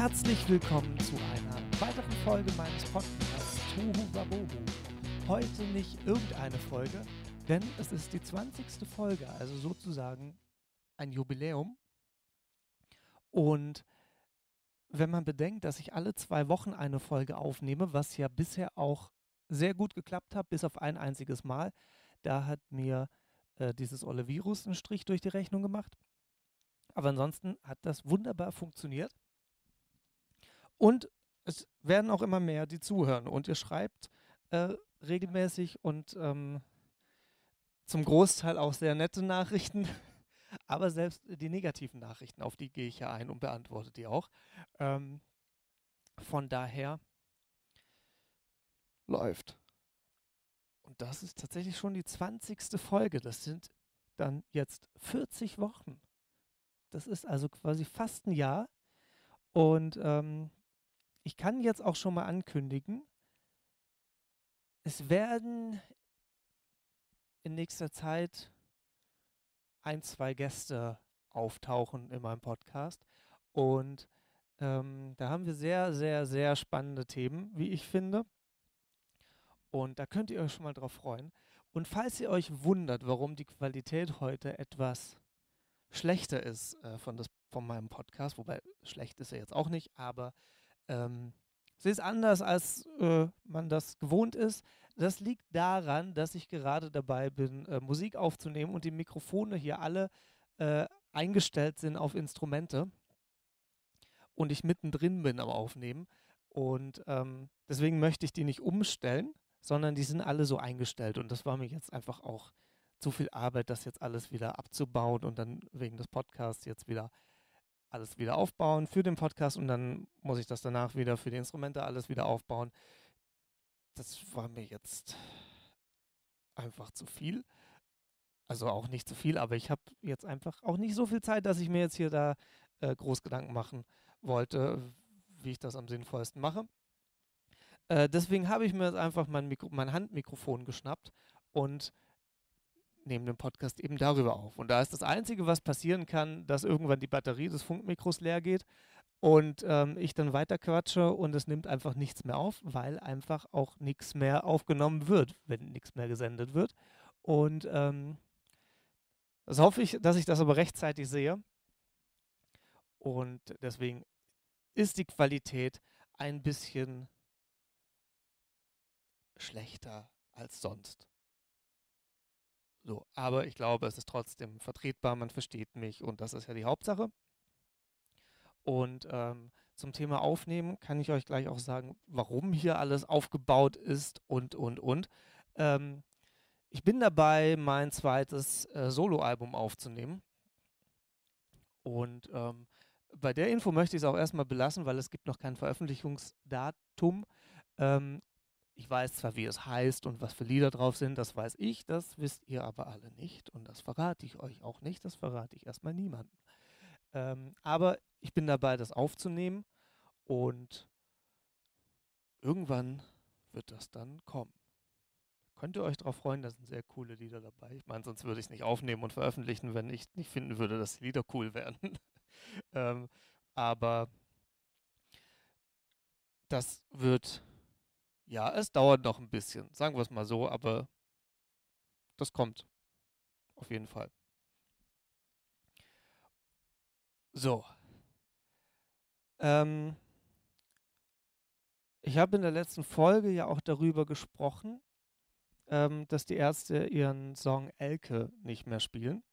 Herzlich willkommen zu einer weiteren Folge meines Podcasts Tohu Wabohu. Heute nicht irgendeine Folge, denn es ist die 20. Folge, also sozusagen ein Jubiläum. Und wenn man bedenkt, dass ich alle zwei Wochen eine Folge aufnehme, was ja bisher auch sehr gut geklappt hat, bis auf ein einziges Mal, da hat mir äh, dieses olle Virus einen Strich durch die Rechnung gemacht. Aber ansonsten hat das wunderbar funktioniert. Und es werden auch immer mehr, die zuhören. Und ihr schreibt äh, regelmäßig und ähm, zum Großteil auch sehr nette Nachrichten. Aber selbst die negativen Nachrichten, auf die gehe ich ja ein und beantworte die auch. Ähm, von daher läuft. Und das ist tatsächlich schon die 20. Folge. Das sind dann jetzt 40 Wochen. Das ist also quasi fast ein Jahr. Und ähm, ich kann jetzt auch schon mal ankündigen, es werden in nächster Zeit ein, zwei Gäste auftauchen in meinem Podcast. Und ähm, da haben wir sehr, sehr, sehr spannende Themen, wie ich finde. Und da könnt ihr euch schon mal drauf freuen. Und falls ihr euch wundert, warum die Qualität heute etwas schlechter ist äh, von, das, von meinem Podcast, wobei schlecht ist er jetzt auch nicht, aber ähm, sie ist anders, als äh, man das gewohnt ist. Das liegt daran, dass ich gerade dabei bin, äh, Musik aufzunehmen und die Mikrofone hier alle äh, eingestellt sind auf Instrumente und ich mittendrin bin am Aufnehmen. Und ähm, deswegen möchte ich die nicht umstellen, sondern die sind alle so eingestellt. Und das war mir jetzt einfach auch zu viel Arbeit, das jetzt alles wieder abzubauen und dann wegen des Podcasts jetzt wieder alles wieder aufbauen für den Podcast und dann muss ich das danach wieder für die Instrumente alles wieder aufbauen. Das war mir jetzt einfach zu viel. Also auch nicht zu viel, aber ich habe jetzt einfach auch nicht so viel Zeit, dass ich mir jetzt hier da äh, groß Gedanken machen wollte, wie ich das am sinnvollsten mache. Äh, deswegen habe ich mir jetzt einfach mein, Mikro mein Handmikrofon geschnappt und nehme den Podcast eben darüber auf. Und da ist das Einzige, was passieren kann, dass irgendwann die Batterie des Funkmikros leer geht und ähm, ich dann weiter quatsche und es nimmt einfach nichts mehr auf, weil einfach auch nichts mehr aufgenommen wird, wenn nichts mehr gesendet wird. Und ähm, das hoffe ich, dass ich das aber rechtzeitig sehe. Und deswegen ist die Qualität ein bisschen schlechter als sonst. So, aber ich glaube, es ist trotzdem vertretbar, man versteht mich und das ist ja die Hauptsache. Und ähm, zum Thema Aufnehmen kann ich euch gleich auch sagen, warum hier alles aufgebaut ist und, und, und. Ähm, ich bin dabei, mein zweites äh, Soloalbum aufzunehmen. Und ähm, bei der Info möchte ich es auch erstmal belassen, weil es gibt noch kein Veröffentlichungsdatum. Ähm, ich weiß zwar, wie es heißt und was für Lieder drauf sind, das weiß ich, das wisst ihr aber alle nicht und das verrate ich euch auch nicht, das verrate ich erstmal niemandem. Ähm, aber ich bin dabei, das aufzunehmen und irgendwann wird das dann kommen. Könnt ihr euch darauf freuen, da sind sehr coole Lieder dabei. Ich meine, sonst würde ich es nicht aufnehmen und veröffentlichen, wenn ich nicht finden würde, dass die Lieder cool wären. ähm, aber das wird ja, es dauert noch ein bisschen, sagen wir es mal so, aber das kommt. Auf jeden Fall. So. Ähm, ich habe in der letzten Folge ja auch darüber gesprochen, ähm, dass die Ärzte ihren Song Elke nicht mehr spielen.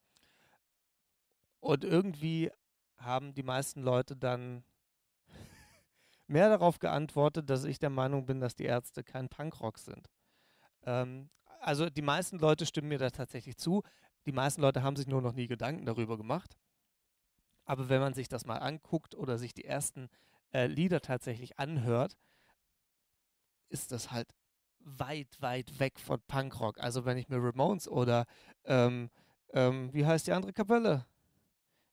Und irgendwie haben die meisten Leute dann mehr darauf geantwortet, dass ich der Meinung bin, dass die Ärzte kein Punkrock sind. Ähm, also die meisten Leute stimmen mir da tatsächlich zu. Die meisten Leute haben sich nur noch nie Gedanken darüber gemacht. Aber wenn man sich das mal anguckt oder sich die ersten äh, Lieder tatsächlich anhört, ist das halt weit, weit weg von Punkrock. Also wenn ich mir Ramones oder ähm, ähm, wie heißt die andere Kapelle?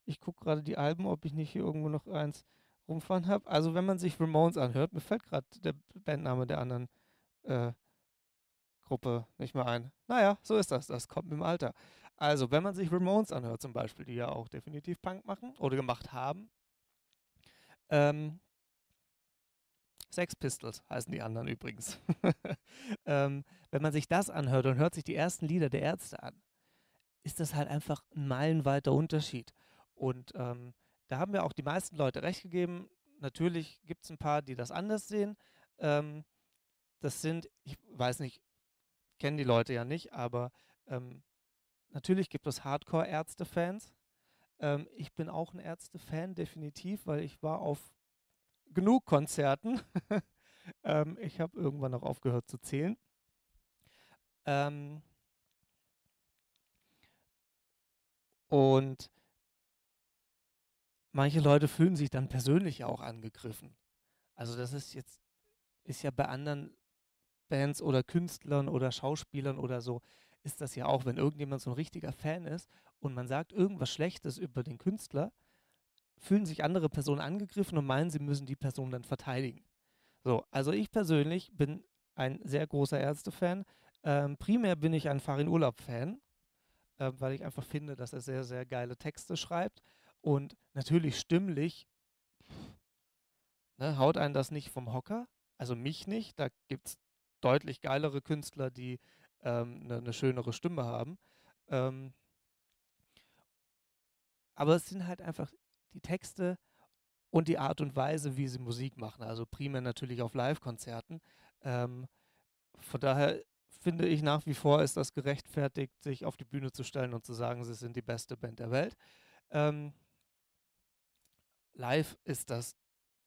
Ich gucke gerade die Alben, ob ich nicht hier irgendwo noch eins rumfahren habe. Also wenn man sich Ramones anhört, mir fällt gerade der Bandname der anderen äh, Gruppe nicht mehr ein. Naja, so ist das. Das kommt mit dem Alter. Also, wenn man sich Ramones anhört zum Beispiel, die ja auch definitiv Punk machen oder gemacht haben, ähm, Sex Pistols heißen die anderen übrigens. ähm, wenn man sich das anhört und hört sich die ersten Lieder der Ärzte an, ist das halt einfach ein meilenweiter Unterschied. Und ähm, da haben mir auch die meisten Leute recht gegeben. Natürlich gibt es ein paar, die das anders sehen. Ähm, das sind, ich weiß nicht, kennen die Leute ja nicht, aber ähm, natürlich gibt es Hardcore-Ärzte-Fans. Ähm, ich bin auch ein Ärzte-Fan, definitiv, weil ich war auf genug Konzerten. ähm, ich habe irgendwann noch aufgehört zu zählen. Ähm, und manche Leute fühlen sich dann persönlich auch angegriffen. Also das ist jetzt, ist ja bei anderen Bands oder Künstlern oder Schauspielern oder so, ist das ja auch, wenn irgendjemand so ein richtiger Fan ist und man sagt irgendwas Schlechtes über den Künstler, fühlen sich andere Personen angegriffen und meinen, sie müssen die Person dann verteidigen. So, also ich persönlich bin ein sehr großer Ärzte-Fan. Ähm, primär bin ich ein Farin Urlaub-Fan, äh, weil ich einfach finde, dass er sehr, sehr geile Texte schreibt. Und natürlich stimmlich ne, haut einen das nicht vom Hocker. Also mich nicht. Da gibt es deutlich geilere Künstler, die eine ähm, ne, ne schönere Stimme haben. Ähm, aber es sind halt einfach die Texte und die Art und Weise, wie sie Musik machen. Also primär natürlich auf Live-Konzerten. Ähm, von daher finde ich nach wie vor ist das gerechtfertigt, sich auf die Bühne zu stellen und zu sagen, sie sind die beste Band der Welt. Ähm, live ist das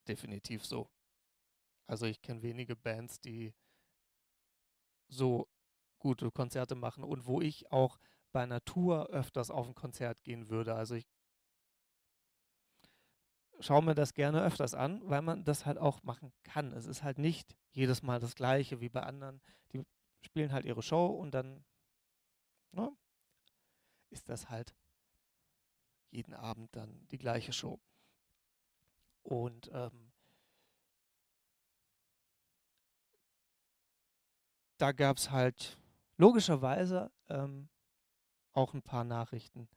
definitiv so. Also ich kenne wenige Bands, die so gute Konzerte machen und wo ich auch bei Tour öfters auf ein Konzert gehen würde. Also ich schaue mir das gerne öfters an, weil man das halt auch machen kann. Es ist halt nicht jedes Mal das gleiche wie bei anderen. Die spielen halt ihre Show und dann ne, ist das halt jeden Abend dann die gleiche Show. Und ähm, da gab es halt logischerweise ähm, auch ein paar Nachrichten,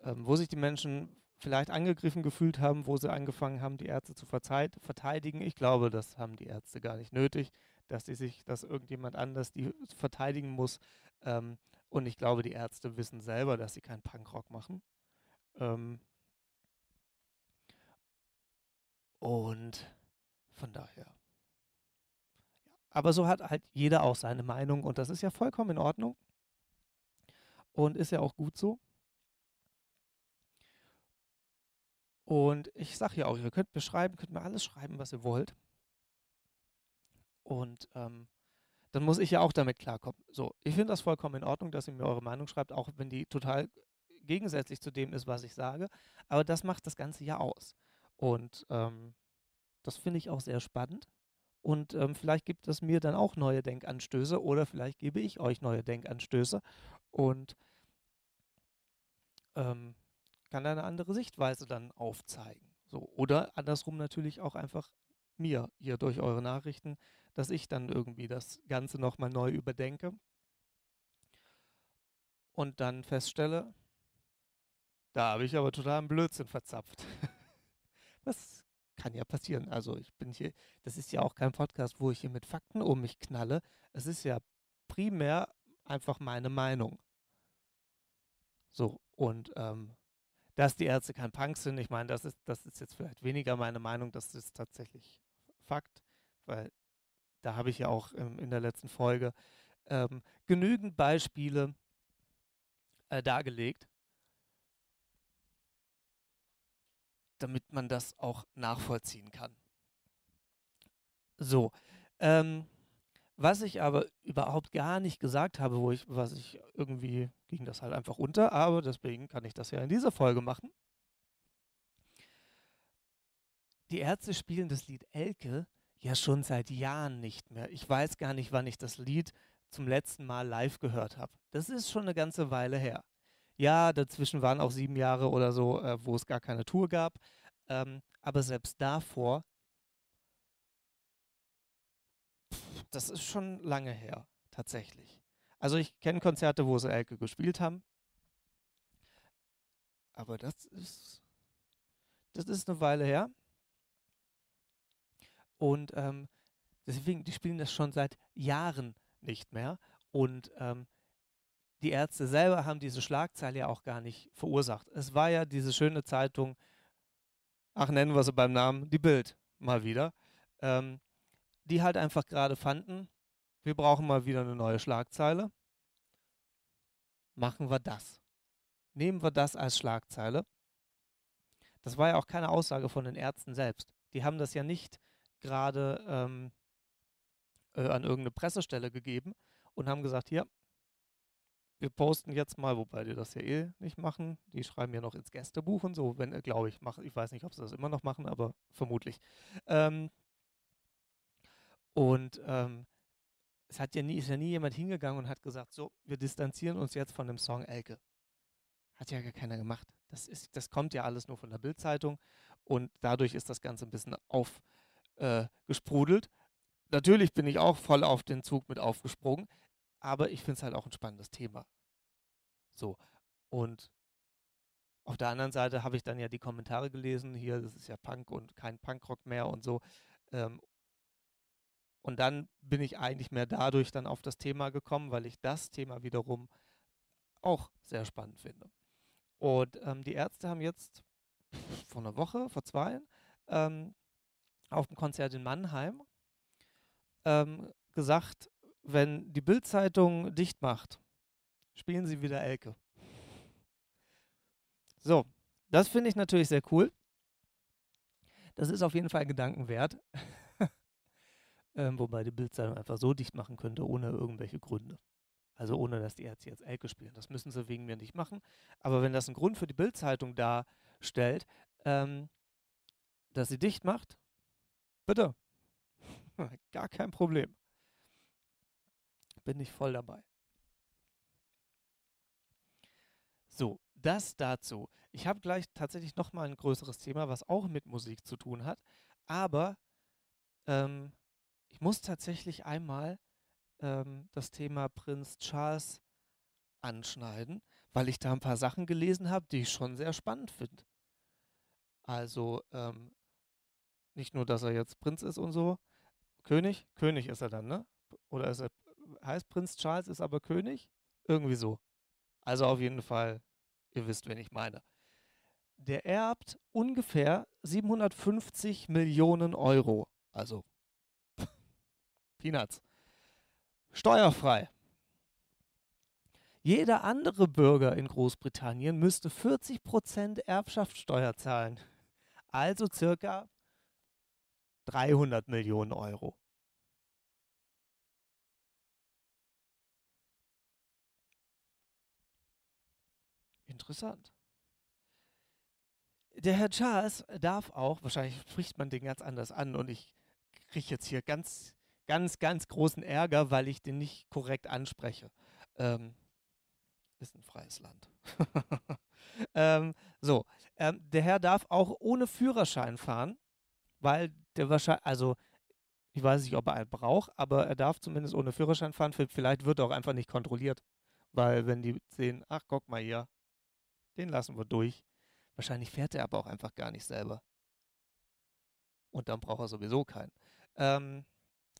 ähm, wo sich die Menschen vielleicht angegriffen gefühlt haben, wo sie angefangen haben, die Ärzte zu verteidigen. Ich glaube, das haben die Ärzte gar nicht nötig, dass sie sich, dass irgendjemand anders die verteidigen muss. Ähm, und ich glaube, die Ärzte wissen selber, dass sie keinen Punkrock machen. Ähm, und von daher. Aber so hat halt jeder auch seine Meinung und das ist ja vollkommen in Ordnung. Und ist ja auch gut so. Und ich sage ja auch, ihr könnt mir schreiben, könnt mir alles schreiben, was ihr wollt. Und ähm, dann muss ich ja auch damit klarkommen. So, ich finde das vollkommen in Ordnung, dass ihr mir eure Meinung schreibt, auch wenn die total gegensätzlich zu dem ist, was ich sage. Aber das macht das Ganze ja aus. Und ähm, das finde ich auch sehr spannend. Und ähm, vielleicht gibt es mir dann auch neue Denkanstöße oder vielleicht gebe ich euch neue Denkanstöße. Und ähm, kann eine andere Sichtweise dann aufzeigen. So. Oder andersrum natürlich auch einfach mir, ihr durch eure Nachrichten, dass ich dann irgendwie das Ganze nochmal neu überdenke und dann feststelle, da habe ich aber total einen Blödsinn verzapft. das kann ja passieren. Also ich bin hier, das ist ja auch kein Podcast, wo ich hier mit Fakten um mich knalle. Es ist ja primär einfach meine Meinung. So, und ähm, dass die Ärzte kein Punk sind, ich meine, das ist, das ist jetzt vielleicht weniger meine Meinung, das ist tatsächlich Fakt, weil da habe ich ja auch ähm, in der letzten Folge ähm, genügend Beispiele äh, dargelegt, damit man das auch nachvollziehen kann. So, ähm, was ich aber überhaupt gar nicht gesagt habe, wo ich, was ich irgendwie ging das halt einfach unter, aber deswegen kann ich das ja in dieser Folge machen. Die Ärzte spielen das Lied Elke ja schon seit Jahren nicht mehr. Ich weiß gar nicht, wann ich das Lied zum letzten Mal live gehört habe. Das ist schon eine ganze Weile her. Ja, dazwischen waren auch sieben Jahre oder so, äh, wo es gar keine Tour gab. Ähm, aber selbst davor das ist schon lange her, tatsächlich. Also ich kenne Konzerte, wo sie Elke gespielt haben. Aber das ist, das ist eine Weile her. Und ähm, deswegen, die spielen das schon seit Jahren nicht mehr. Und ähm, die Ärzte selber haben diese Schlagzeile ja auch gar nicht verursacht. Es war ja diese schöne Zeitung, ach nennen wir sie beim Namen, die Bild mal wieder, ähm, die halt einfach gerade fanden, wir brauchen mal wieder eine neue Schlagzeile. Machen wir das. Nehmen wir das als Schlagzeile. Das war ja auch keine Aussage von den Ärzten selbst. Die haben das ja nicht gerade ähm, äh, an irgendeine Pressestelle gegeben und haben gesagt, hier, wir posten jetzt mal, wobei die das ja eh nicht machen. Die schreiben ja noch ins Gästebuch und so, wenn, äh, glaube ich, machen. Ich weiß nicht, ob sie das immer noch machen, aber vermutlich. Ähm, und ähm, es hat ja nie, ist ja nie jemand hingegangen und hat gesagt, so, wir distanzieren uns jetzt von dem Song Elke. Hat ja gar keiner gemacht. Das, ist, das kommt ja alles nur von der Bildzeitung und dadurch ist das Ganze ein bisschen aufgesprudelt. Äh, Natürlich bin ich auch voll auf den Zug mit aufgesprungen, aber ich finde es halt auch ein spannendes Thema. So, und auf der anderen Seite habe ich dann ja die Kommentare gelesen, hier, das ist ja Punk und kein Punkrock mehr und so. Ähm, und dann bin ich eigentlich mehr dadurch dann auf das Thema gekommen, weil ich das Thema wiederum auch sehr spannend finde. Und ähm, die Ärzte haben jetzt vor einer Woche, vor zwei, ähm, auf dem Konzert in Mannheim ähm, gesagt, wenn die Bildzeitung dicht macht, spielen sie wieder Elke. So, das finde ich natürlich sehr cool. Das ist auf jeden Fall Gedanken wert. ähm, wobei die Bildzeitung einfach so dicht machen könnte, ohne irgendwelche Gründe. Also ohne, dass die Ärzte jetzt Elke spielen. Das müssen sie wegen mir nicht machen. Aber wenn das einen Grund für die Bildzeitung darstellt, ähm, dass sie dicht macht, bitte. Gar kein Problem. Bin ich voll dabei. So, das dazu. Ich habe gleich tatsächlich noch mal ein größeres Thema, was auch mit Musik zu tun hat. Aber ähm, ich muss tatsächlich einmal ähm, das Thema Prinz Charles anschneiden, weil ich da ein paar Sachen gelesen habe, die ich schon sehr spannend finde. Also ähm, nicht nur, dass er jetzt Prinz ist und so. König? König ist er dann, ne? Oder ist er, heißt Prinz Charles, ist aber König? Irgendwie so. Also auf jeden Fall, ihr wisst, wen ich meine. Der erbt ungefähr 750 Millionen Euro. Also Peanuts. Steuerfrei. Jeder andere Bürger in Großbritannien müsste 40% Erbschaftssteuer zahlen. Also circa 300 Millionen Euro. Interessant. Der Herr Charles darf auch, wahrscheinlich spricht man den ganz anders an und ich kriege jetzt hier ganz, ganz, ganz großen Ärger, weil ich den nicht korrekt anspreche. Ähm, ist ein freies Land. ähm, so, ähm, der Herr darf auch ohne Führerschein fahren, weil der wahrscheinlich, also ich weiß nicht, ob er einen braucht, aber er darf zumindest ohne Führerschein fahren. Vielleicht wird er auch einfach nicht kontrolliert, weil wenn die sehen, ach guck mal hier, den lassen wir durch. Wahrscheinlich fährt er aber auch einfach gar nicht selber. Und dann braucht er sowieso keinen. Ähm,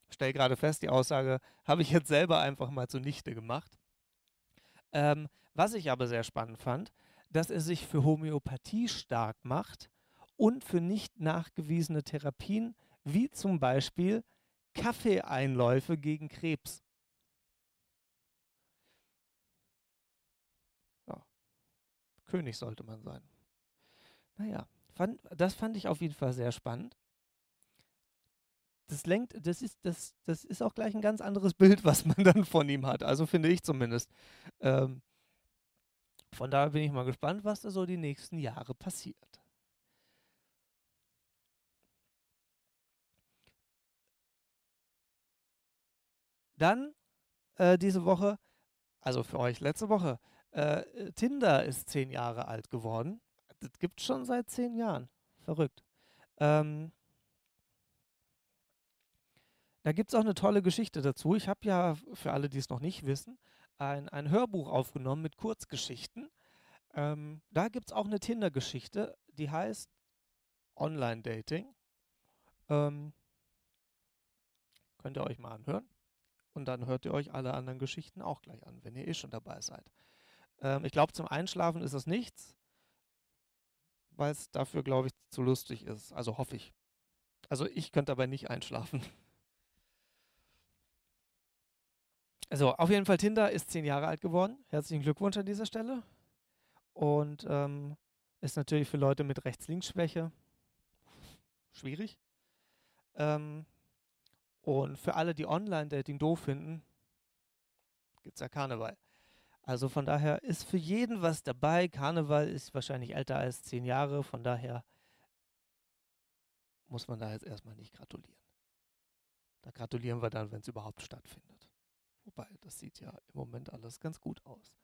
stell gerade fest, die Aussage habe ich jetzt selber einfach mal zunichte gemacht. Ähm, was ich aber sehr spannend fand, dass er sich für Homöopathie stark macht und für nicht nachgewiesene Therapien, wie zum Beispiel Kaffeeeinläufe gegen Krebs. König sollte man sein. Naja, fand, das fand ich auf jeden Fall sehr spannend. Das lenkt, das ist, das, das ist auch gleich ein ganz anderes Bild, was man dann von ihm hat. Also finde ich zumindest. Ähm, von daher bin ich mal gespannt, was da so die nächsten Jahre passiert. Dann äh, diese Woche, also für euch letzte Woche, äh, Tinder ist zehn Jahre alt geworden. Das gibt es schon seit zehn Jahren. Verrückt. Ähm, da gibt es auch eine tolle Geschichte dazu. Ich habe ja, für alle, die es noch nicht wissen, ein, ein Hörbuch aufgenommen mit Kurzgeschichten. Ähm, da gibt es auch eine Tinder-Geschichte, die heißt Online-Dating. Ähm, Könnt ihr euch mal anhören. Und dann hört ihr euch alle anderen Geschichten auch gleich an, wenn ihr eh schon dabei seid. Ähm, ich glaube, zum Einschlafen ist es nichts, weil es dafür, glaube ich, zu lustig ist. Also hoffe ich. Also ich könnte dabei nicht einschlafen. Also auf jeden Fall, Tinder ist zehn Jahre alt geworden. Herzlichen Glückwunsch an dieser Stelle. Und ähm, ist natürlich für Leute mit Rechts-Links-Schwäche schwierig. Ähm, und für alle, die Online-Dating doof finden, gibt es ja Karneval. Also von daher ist für jeden was dabei. Karneval ist wahrscheinlich älter als zehn Jahre, von daher muss man da jetzt erstmal nicht gratulieren. Da gratulieren wir dann, wenn es überhaupt stattfindet. Wobei, das sieht ja im Moment alles ganz gut aus.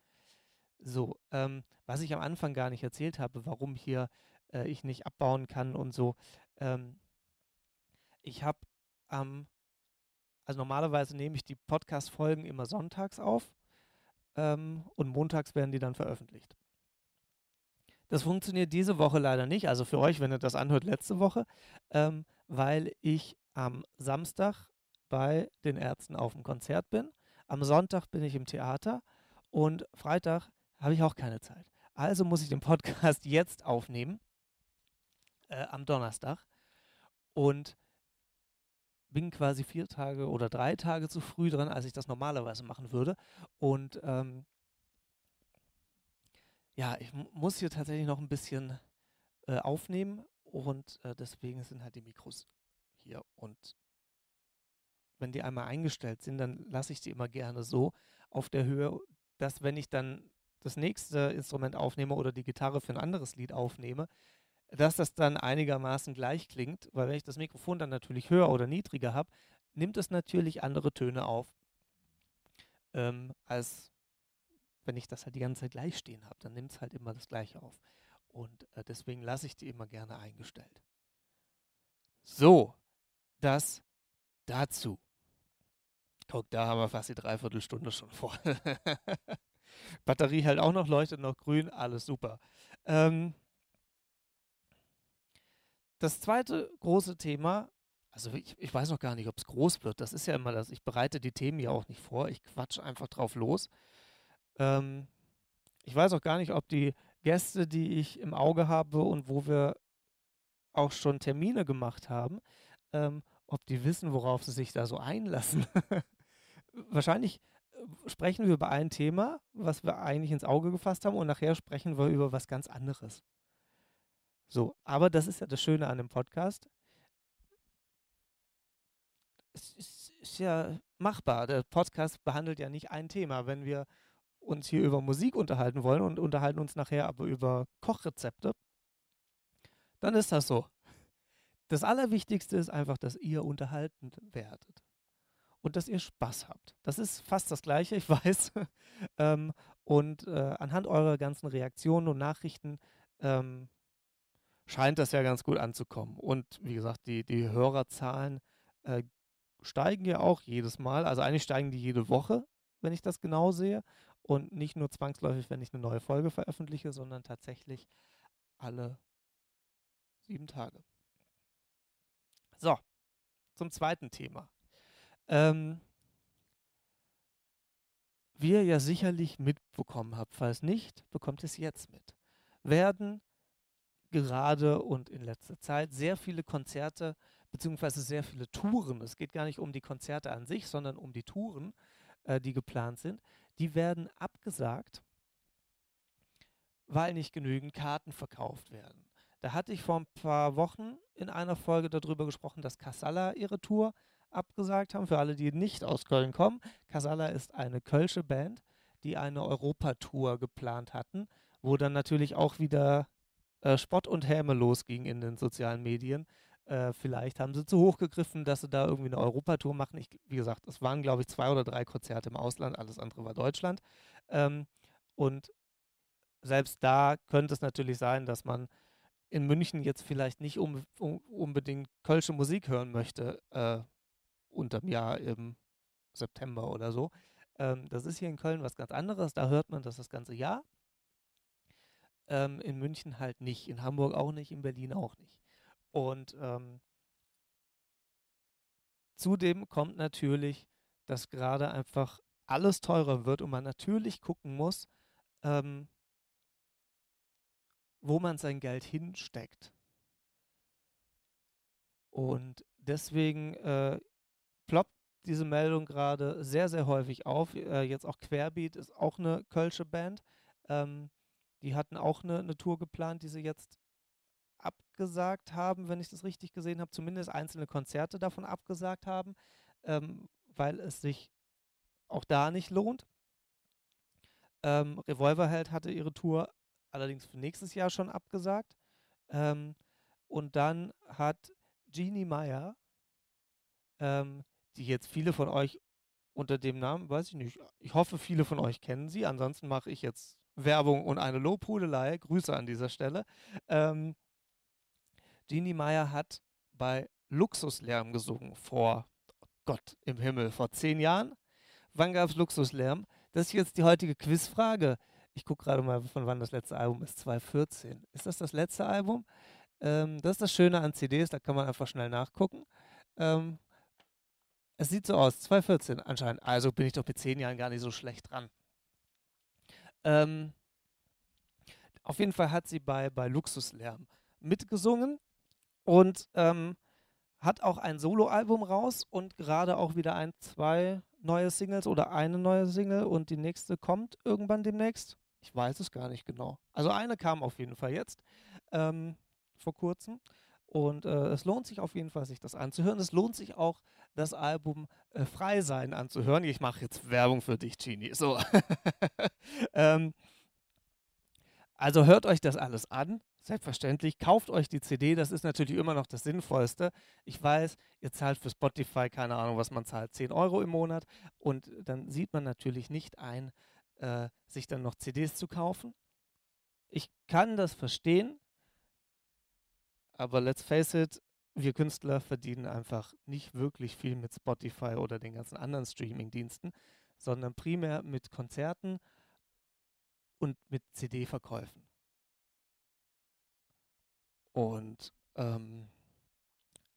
So, ähm, was ich am Anfang gar nicht erzählt habe, warum hier äh, ich nicht abbauen kann und so. Ähm, ich habe am, ähm, also normalerweise nehme ich die Podcast-Folgen immer sonntags auf ähm, und montags werden die dann veröffentlicht. Das funktioniert diese Woche leider nicht, also für euch, wenn ihr das anhört, letzte Woche, ähm, weil ich am Samstag bei den Ärzten auf dem Konzert bin. Am Sonntag bin ich im Theater und Freitag habe ich auch keine Zeit. Also muss ich den Podcast jetzt aufnehmen, äh, am Donnerstag. Und bin quasi vier Tage oder drei Tage zu früh dran, als ich das normalerweise machen würde. Und ähm, ja, ich muss hier tatsächlich noch ein bisschen äh, aufnehmen und äh, deswegen sind halt die Mikros hier. Und wenn die einmal eingestellt sind, dann lasse ich die immer gerne so auf der Höhe, dass wenn ich dann das nächste Instrument aufnehme oder die Gitarre für ein anderes Lied aufnehme, dass das dann einigermaßen gleich klingt, weil wenn ich das Mikrofon dann natürlich höher oder niedriger habe, nimmt es natürlich andere Töne auf, ähm, als wenn ich das halt die ganze Zeit gleich stehen habe. Dann nimmt es halt immer das gleiche auf. Und äh, deswegen lasse ich die immer gerne eingestellt. So, das dazu. Guck, da haben wir fast die Dreiviertelstunde schon voll. Batterie hält auch noch, leuchtet noch grün, alles super. Ähm, das zweite große Thema, also ich, ich weiß noch gar nicht, ob es groß wird. Das ist ja immer das. Ich bereite die Themen ja auch nicht vor. Ich quatsche einfach drauf los. Ähm, ich weiß auch gar nicht, ob die Gäste, die ich im Auge habe und wo wir auch schon Termine gemacht haben, ähm, ob die wissen, worauf sie sich da so einlassen. Wahrscheinlich äh, sprechen wir über ein Thema, was wir eigentlich ins Auge gefasst haben, und nachher sprechen wir über was ganz anderes. So, aber das ist ja das Schöne an dem Podcast. Es ist, ist ja machbar. Der Podcast behandelt ja nicht ein Thema. Wenn wir uns hier über Musik unterhalten wollen und unterhalten uns nachher aber über Kochrezepte, dann ist das so. Das Allerwichtigste ist einfach, dass ihr unterhalten werdet und dass ihr Spaß habt. Das ist fast das Gleiche, ich weiß. ähm, und äh, anhand eurer ganzen Reaktionen und Nachrichten ähm, scheint das ja ganz gut anzukommen. Und wie gesagt, die, die Hörerzahlen äh, steigen ja auch jedes Mal. Also eigentlich steigen die jede Woche, wenn ich das genau sehe. Und nicht nur zwangsläufig, wenn ich eine neue Folge veröffentliche, sondern tatsächlich alle sieben Tage. So, zum zweiten Thema. Ähm, wie ihr ja sicherlich mitbekommen habt, falls nicht, bekommt es jetzt mit. Werden gerade und in letzter Zeit sehr viele Konzerte beziehungsweise sehr viele Touren. Es geht gar nicht um die Konzerte an sich, sondern um die Touren, äh, die geplant sind. Die werden abgesagt, weil nicht genügend Karten verkauft werden. Da hatte ich vor ein paar Wochen in einer Folge darüber gesprochen, dass Casalla ihre Tour abgesagt haben. Für alle, die nicht aus Köln kommen, Casalla ist eine kölsche Band, die eine Europatour geplant hatten, wo dann natürlich auch wieder äh, Spott und Häme losging in den sozialen Medien. Äh, vielleicht haben sie zu hoch gegriffen, dass sie da irgendwie eine Europatour machen. Ich, wie gesagt, es waren, glaube ich, zwei oder drei Konzerte im Ausland, alles andere war Deutschland. Ähm, und selbst da könnte es natürlich sein, dass man in München jetzt vielleicht nicht um, um, unbedingt kölsche Musik hören möchte, äh, unterm Jahr im September oder so. Ähm, das ist hier in Köln was ganz anderes, da hört man das das ganze Jahr. Ähm, in München halt nicht, in Hamburg auch nicht, in Berlin auch nicht. Und ähm, zudem kommt natürlich, dass gerade einfach alles teurer wird und man natürlich gucken muss, ähm, wo man sein Geld hinsteckt. Und deswegen äh, ploppt diese Meldung gerade sehr, sehr häufig auf. Äh, jetzt auch Querbeat ist auch eine Kölsche Band. Ähm, die hatten auch eine, eine Tour geplant, die sie jetzt abgesagt haben, wenn ich das richtig gesehen habe, zumindest einzelne Konzerte davon abgesagt haben, ähm, weil es sich auch da nicht lohnt. Ähm, Revolverheld hatte ihre Tour allerdings für nächstes Jahr schon abgesagt. Ähm, und dann hat Jeannie Meyer, ähm, die jetzt viele von euch unter dem Namen, weiß ich nicht, ich hoffe, viele von euch kennen sie. Ansonsten mache ich jetzt Werbung und eine Lobhudelei. Grüße an dieser Stelle. Ähm, Jeannie Meyer hat bei Luxuslärm gesungen vor Gott im Himmel, vor zehn Jahren. Wann gab es Luxuslärm? Das ist jetzt die heutige Quizfrage. Ich gucke gerade mal, von wann das letzte Album ist. 2014. Ist das das letzte Album? Ähm, das ist das Schöne an CDs, da kann man einfach schnell nachgucken. Ähm, es sieht so aus, 2014 anscheinend. Also bin ich doch mit zehn Jahren gar nicht so schlecht dran. Ähm, auf jeden Fall hat sie bei, bei Luxuslärm mitgesungen und ähm, hat auch ein Soloalbum raus und gerade auch wieder ein, zwei neue Singles oder eine neue Single und die nächste kommt irgendwann demnächst. Ich weiß es gar nicht genau. Also eine kam auf jeden Fall jetzt ähm, vor kurzem. Und äh, es lohnt sich auf jeden Fall, sich das anzuhören. Es lohnt sich auch, das Album äh, Frei sein anzuhören. Ich mache jetzt Werbung für dich, Genie. So. ähm, also hört euch das alles an. Selbstverständlich. Kauft euch die CD. Das ist natürlich immer noch das Sinnvollste. Ich weiß, ihr zahlt für Spotify, keine Ahnung, was man zahlt, 10 Euro im Monat. Und dann sieht man natürlich nicht ein, äh, sich dann noch CDs zu kaufen. Ich kann das verstehen, aber let's face it, wir Künstler verdienen einfach nicht wirklich viel mit Spotify oder den ganzen anderen Streaming-Diensten, sondern primär mit Konzerten und mit CD-Verkäufen. Und ähm,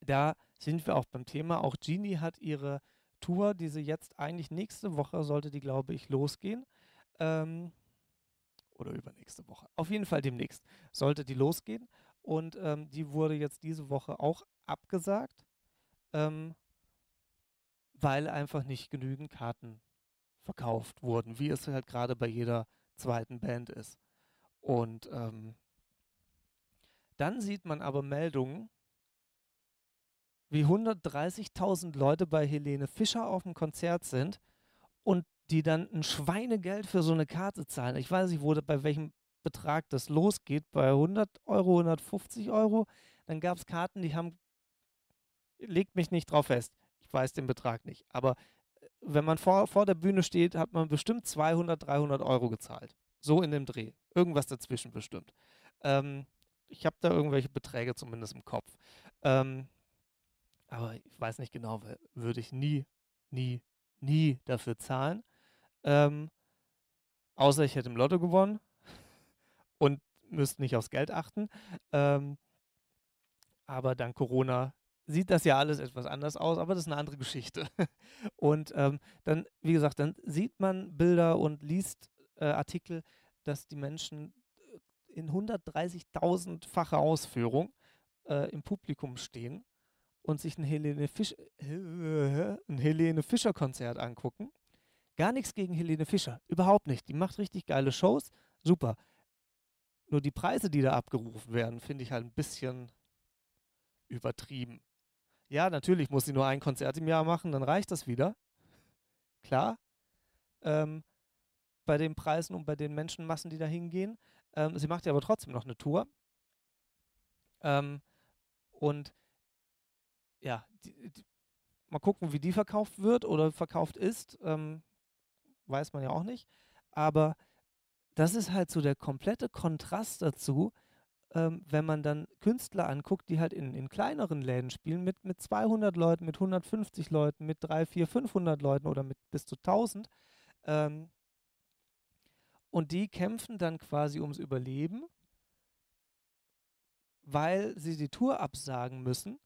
da sind wir auch beim Thema. Auch Genie hat ihre Tour, die sie jetzt eigentlich nächste Woche sollte die, glaube ich, losgehen. Ähm, oder übernächste Woche. Auf jeden Fall demnächst sollte die losgehen. Und ähm, die wurde jetzt diese Woche auch abgesagt, ähm, weil einfach nicht genügend Karten verkauft wurden, wie es halt gerade bei jeder zweiten Band ist. Und ähm, dann sieht man aber Meldungen, wie 130.000 Leute bei Helene Fischer auf dem Konzert sind und die dann ein Schweinegeld für so eine Karte zahlen. Ich weiß nicht, wo, bei welchem Betrag das losgeht, bei 100 Euro, 150 Euro. Dann gab es Karten, die haben, legt mich nicht drauf fest. Ich weiß den Betrag nicht. Aber äh, wenn man vor, vor der Bühne steht, hat man bestimmt 200, 300 Euro gezahlt. So in dem Dreh. Irgendwas dazwischen bestimmt. Ähm, ich habe da irgendwelche Beträge zumindest im Kopf. Ähm, aber ich weiß nicht genau, würde ich nie, nie, nie dafür zahlen. Ähm, außer ich hätte im Lotto gewonnen und müsste nicht aufs Geld achten. Ähm, aber dank Corona sieht das ja alles etwas anders aus, aber das ist eine andere Geschichte. und ähm, dann, wie gesagt, dann sieht man Bilder und liest äh, Artikel, dass die Menschen äh, in 130.000-facher Ausführung äh, im Publikum stehen und sich ein Helene, Fisch, ein Helene Fischer Konzert angucken. Gar nichts gegen Helene Fischer, überhaupt nicht. Die macht richtig geile Shows, super. Nur die Preise, die da abgerufen werden, finde ich halt ein bisschen übertrieben. Ja, natürlich muss sie nur ein Konzert im Jahr machen, dann reicht das wieder. Klar. Ähm, bei den Preisen und bei den Menschenmassen, die da hingehen. Ähm, sie macht ja aber trotzdem noch eine Tour. Ähm, und ja, die, die, mal gucken, wie die verkauft wird oder verkauft ist. Ähm, weiß man ja auch nicht. Aber das ist halt so der komplette Kontrast dazu, ähm, wenn man dann Künstler anguckt, die halt in, in kleineren Läden spielen, mit, mit 200 Leuten, mit 150 Leuten, mit 3, 4, 500 Leuten oder mit bis zu 1000. Ähm, und die kämpfen dann quasi ums Überleben, weil sie die Tour absagen müssen,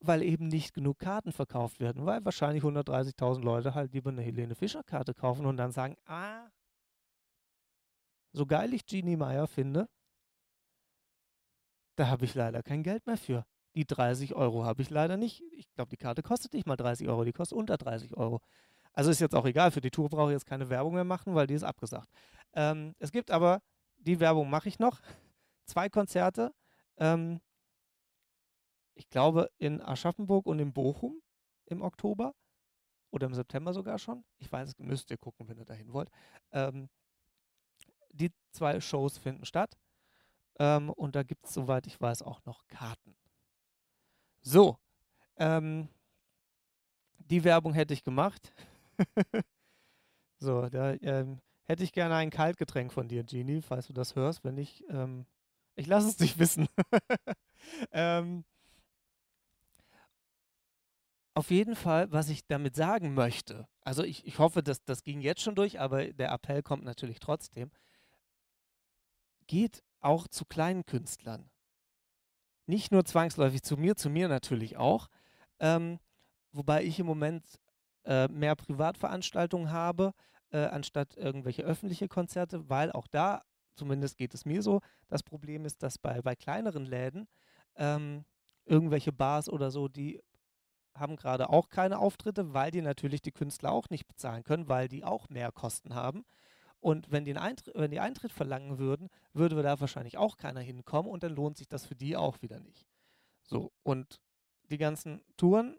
weil eben nicht genug Karten verkauft werden, weil wahrscheinlich 130.000 Leute halt lieber eine Helene Fischer Karte kaufen und dann sagen, ah, so geil ich Genie Meyer finde, da habe ich leider kein Geld mehr für. Die 30 Euro habe ich leider nicht. Ich glaube, die Karte kostet nicht mal 30 Euro, die kostet unter 30 Euro. Also ist jetzt auch egal, für die Tour brauche ich jetzt keine Werbung mehr machen, weil die ist abgesagt. Ähm, es gibt aber, die Werbung mache ich noch, zwei Konzerte. Ähm, ich glaube in Aschaffenburg und in Bochum im Oktober oder im September sogar schon. Ich weiß, müsst ihr gucken, wenn ihr dahin wollt. Ähm, die zwei Shows finden statt. Ähm, und da gibt es, soweit ich weiß, auch noch Karten. So, ähm, die Werbung hätte ich gemacht. so, da ähm, hätte ich gerne ein Kaltgetränk von dir, Genie, falls du das hörst. Wenn nicht, ähm, ich lasse es dich wissen. ähm, auf jeden Fall, was ich damit sagen möchte, also ich, ich hoffe, dass das ging jetzt schon durch, aber der Appell kommt natürlich trotzdem. Geht auch zu kleinen Künstlern. Nicht nur zwangsläufig zu mir, zu mir natürlich auch. Ähm, wobei ich im Moment äh, mehr Privatveranstaltungen habe, äh, anstatt irgendwelche öffentliche Konzerte, weil auch da, zumindest geht es mir so, das Problem ist, dass bei, bei kleineren Läden ähm, irgendwelche Bars oder so, die haben gerade auch keine Auftritte, weil die natürlich die Künstler auch nicht bezahlen können, weil die auch mehr Kosten haben. Und wenn die, Eintritt, wenn die Eintritt verlangen würden, würde da wahrscheinlich auch keiner hinkommen und dann lohnt sich das für die auch wieder nicht. So, und die ganzen Touren,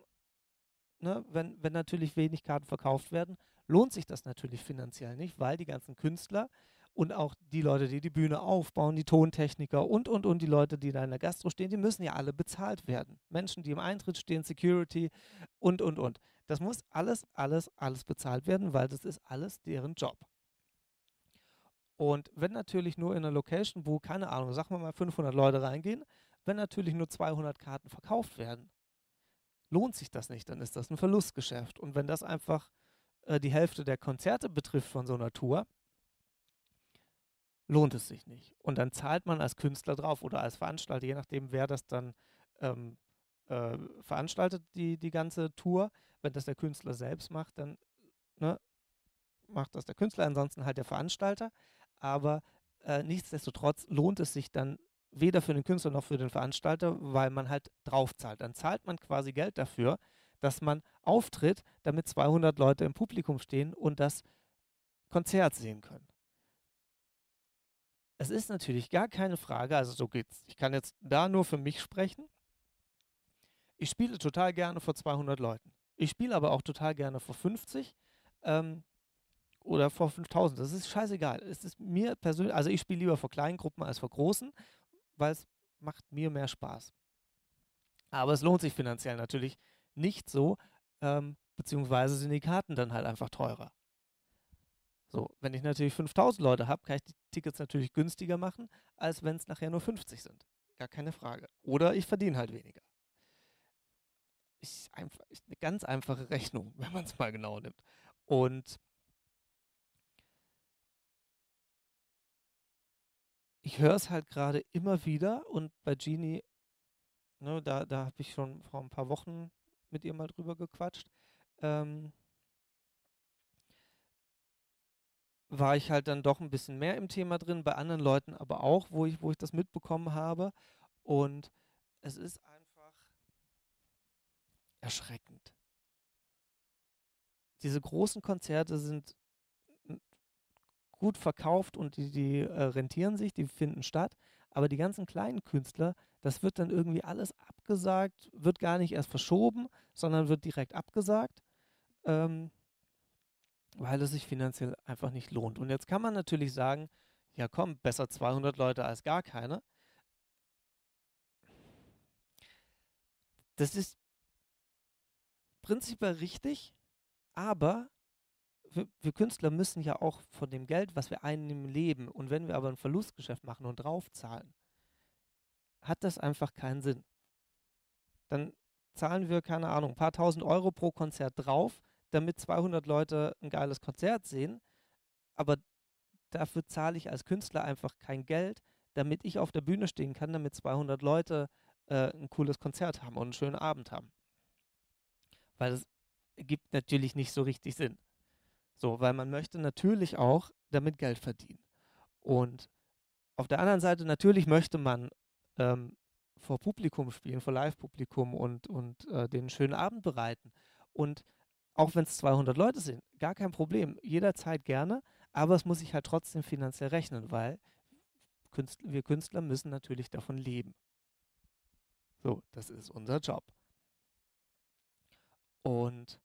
ne, wenn, wenn natürlich wenig Karten verkauft werden, lohnt sich das natürlich finanziell nicht, weil die ganzen Künstler und auch die Leute, die die Bühne aufbauen, die Tontechniker und, und, und die Leute, die da in der Gastro stehen, die müssen ja alle bezahlt werden. Menschen, die im Eintritt stehen, Security und, und, und. Das muss alles, alles, alles bezahlt werden, weil das ist alles deren Job. Und wenn natürlich nur in einer Location, wo, keine Ahnung, sagen wir mal 500 Leute reingehen, wenn natürlich nur 200 Karten verkauft werden, lohnt sich das nicht, dann ist das ein Verlustgeschäft. Und wenn das einfach äh, die Hälfte der Konzerte betrifft von so einer Tour, lohnt es sich nicht. Und dann zahlt man als Künstler drauf oder als Veranstalter, je nachdem, wer das dann ähm, äh, veranstaltet, die, die ganze Tour. Wenn das der Künstler selbst macht, dann ne, macht das der Künstler, ansonsten halt der Veranstalter. Aber äh, nichtsdestotrotz lohnt es sich dann weder für den Künstler noch für den Veranstalter, weil man halt draufzahlt. Dann zahlt man quasi Geld dafür, dass man auftritt, damit 200 Leute im Publikum stehen und das Konzert sehen können es ist natürlich gar keine Frage, also so geht's. Ich kann jetzt da nur für mich sprechen. Ich spiele total gerne vor 200 Leuten. Ich spiele aber auch total gerne vor 50 ähm, oder vor 5000. Das ist scheißegal. Es ist mir persönlich, also ich spiele lieber vor kleinen Gruppen als vor großen, weil es macht mir mehr Spaß. Aber es lohnt sich finanziell natürlich nicht so, ähm, beziehungsweise sind die Karten dann halt einfach teurer. So, wenn ich natürlich 5000 Leute habe, kann ich die Tickets natürlich günstiger machen, als wenn es nachher nur 50 sind. Gar keine Frage. Oder ich verdiene halt weniger. Ist, einfach, ist eine ganz einfache Rechnung, wenn man es mal genau nimmt. Und ich höre es halt gerade immer wieder und bei Genie, ne, da, da habe ich schon vor ein paar Wochen mit ihr mal drüber gequatscht. Ähm, war ich halt dann doch ein bisschen mehr im Thema drin, bei anderen Leuten aber auch, wo ich, wo ich das mitbekommen habe. Und es ist einfach erschreckend. Diese großen Konzerte sind gut verkauft und die, die äh, rentieren sich, die finden statt. Aber die ganzen kleinen Künstler, das wird dann irgendwie alles abgesagt, wird gar nicht erst verschoben, sondern wird direkt abgesagt. Ähm, weil es sich finanziell einfach nicht lohnt. Und jetzt kann man natürlich sagen, ja komm, besser 200 Leute als gar keine. Das ist prinzipiell richtig, aber wir, wir, Künstler müssen ja auch von dem Geld, was wir einnehmen, leben. Und wenn wir aber ein Verlustgeschäft machen und draufzahlen, hat das einfach keinen Sinn. Dann zahlen wir, keine Ahnung, ein paar tausend Euro pro Konzert drauf damit 200 Leute ein geiles Konzert sehen, aber dafür zahle ich als Künstler einfach kein Geld, damit ich auf der Bühne stehen kann, damit 200 Leute äh, ein cooles Konzert haben und einen schönen Abend haben. Weil es gibt natürlich nicht so richtig Sinn. So, weil man möchte natürlich auch damit Geld verdienen. Und auf der anderen Seite, natürlich möchte man ähm, vor Publikum spielen, vor Live-Publikum und, und äh, den schönen Abend bereiten. Und auch wenn es 200 Leute sind, gar kein Problem, jederzeit gerne, aber es muss sich halt trotzdem finanziell rechnen, weil Künstler, wir Künstler müssen natürlich davon leben. So, das ist unser Job. Und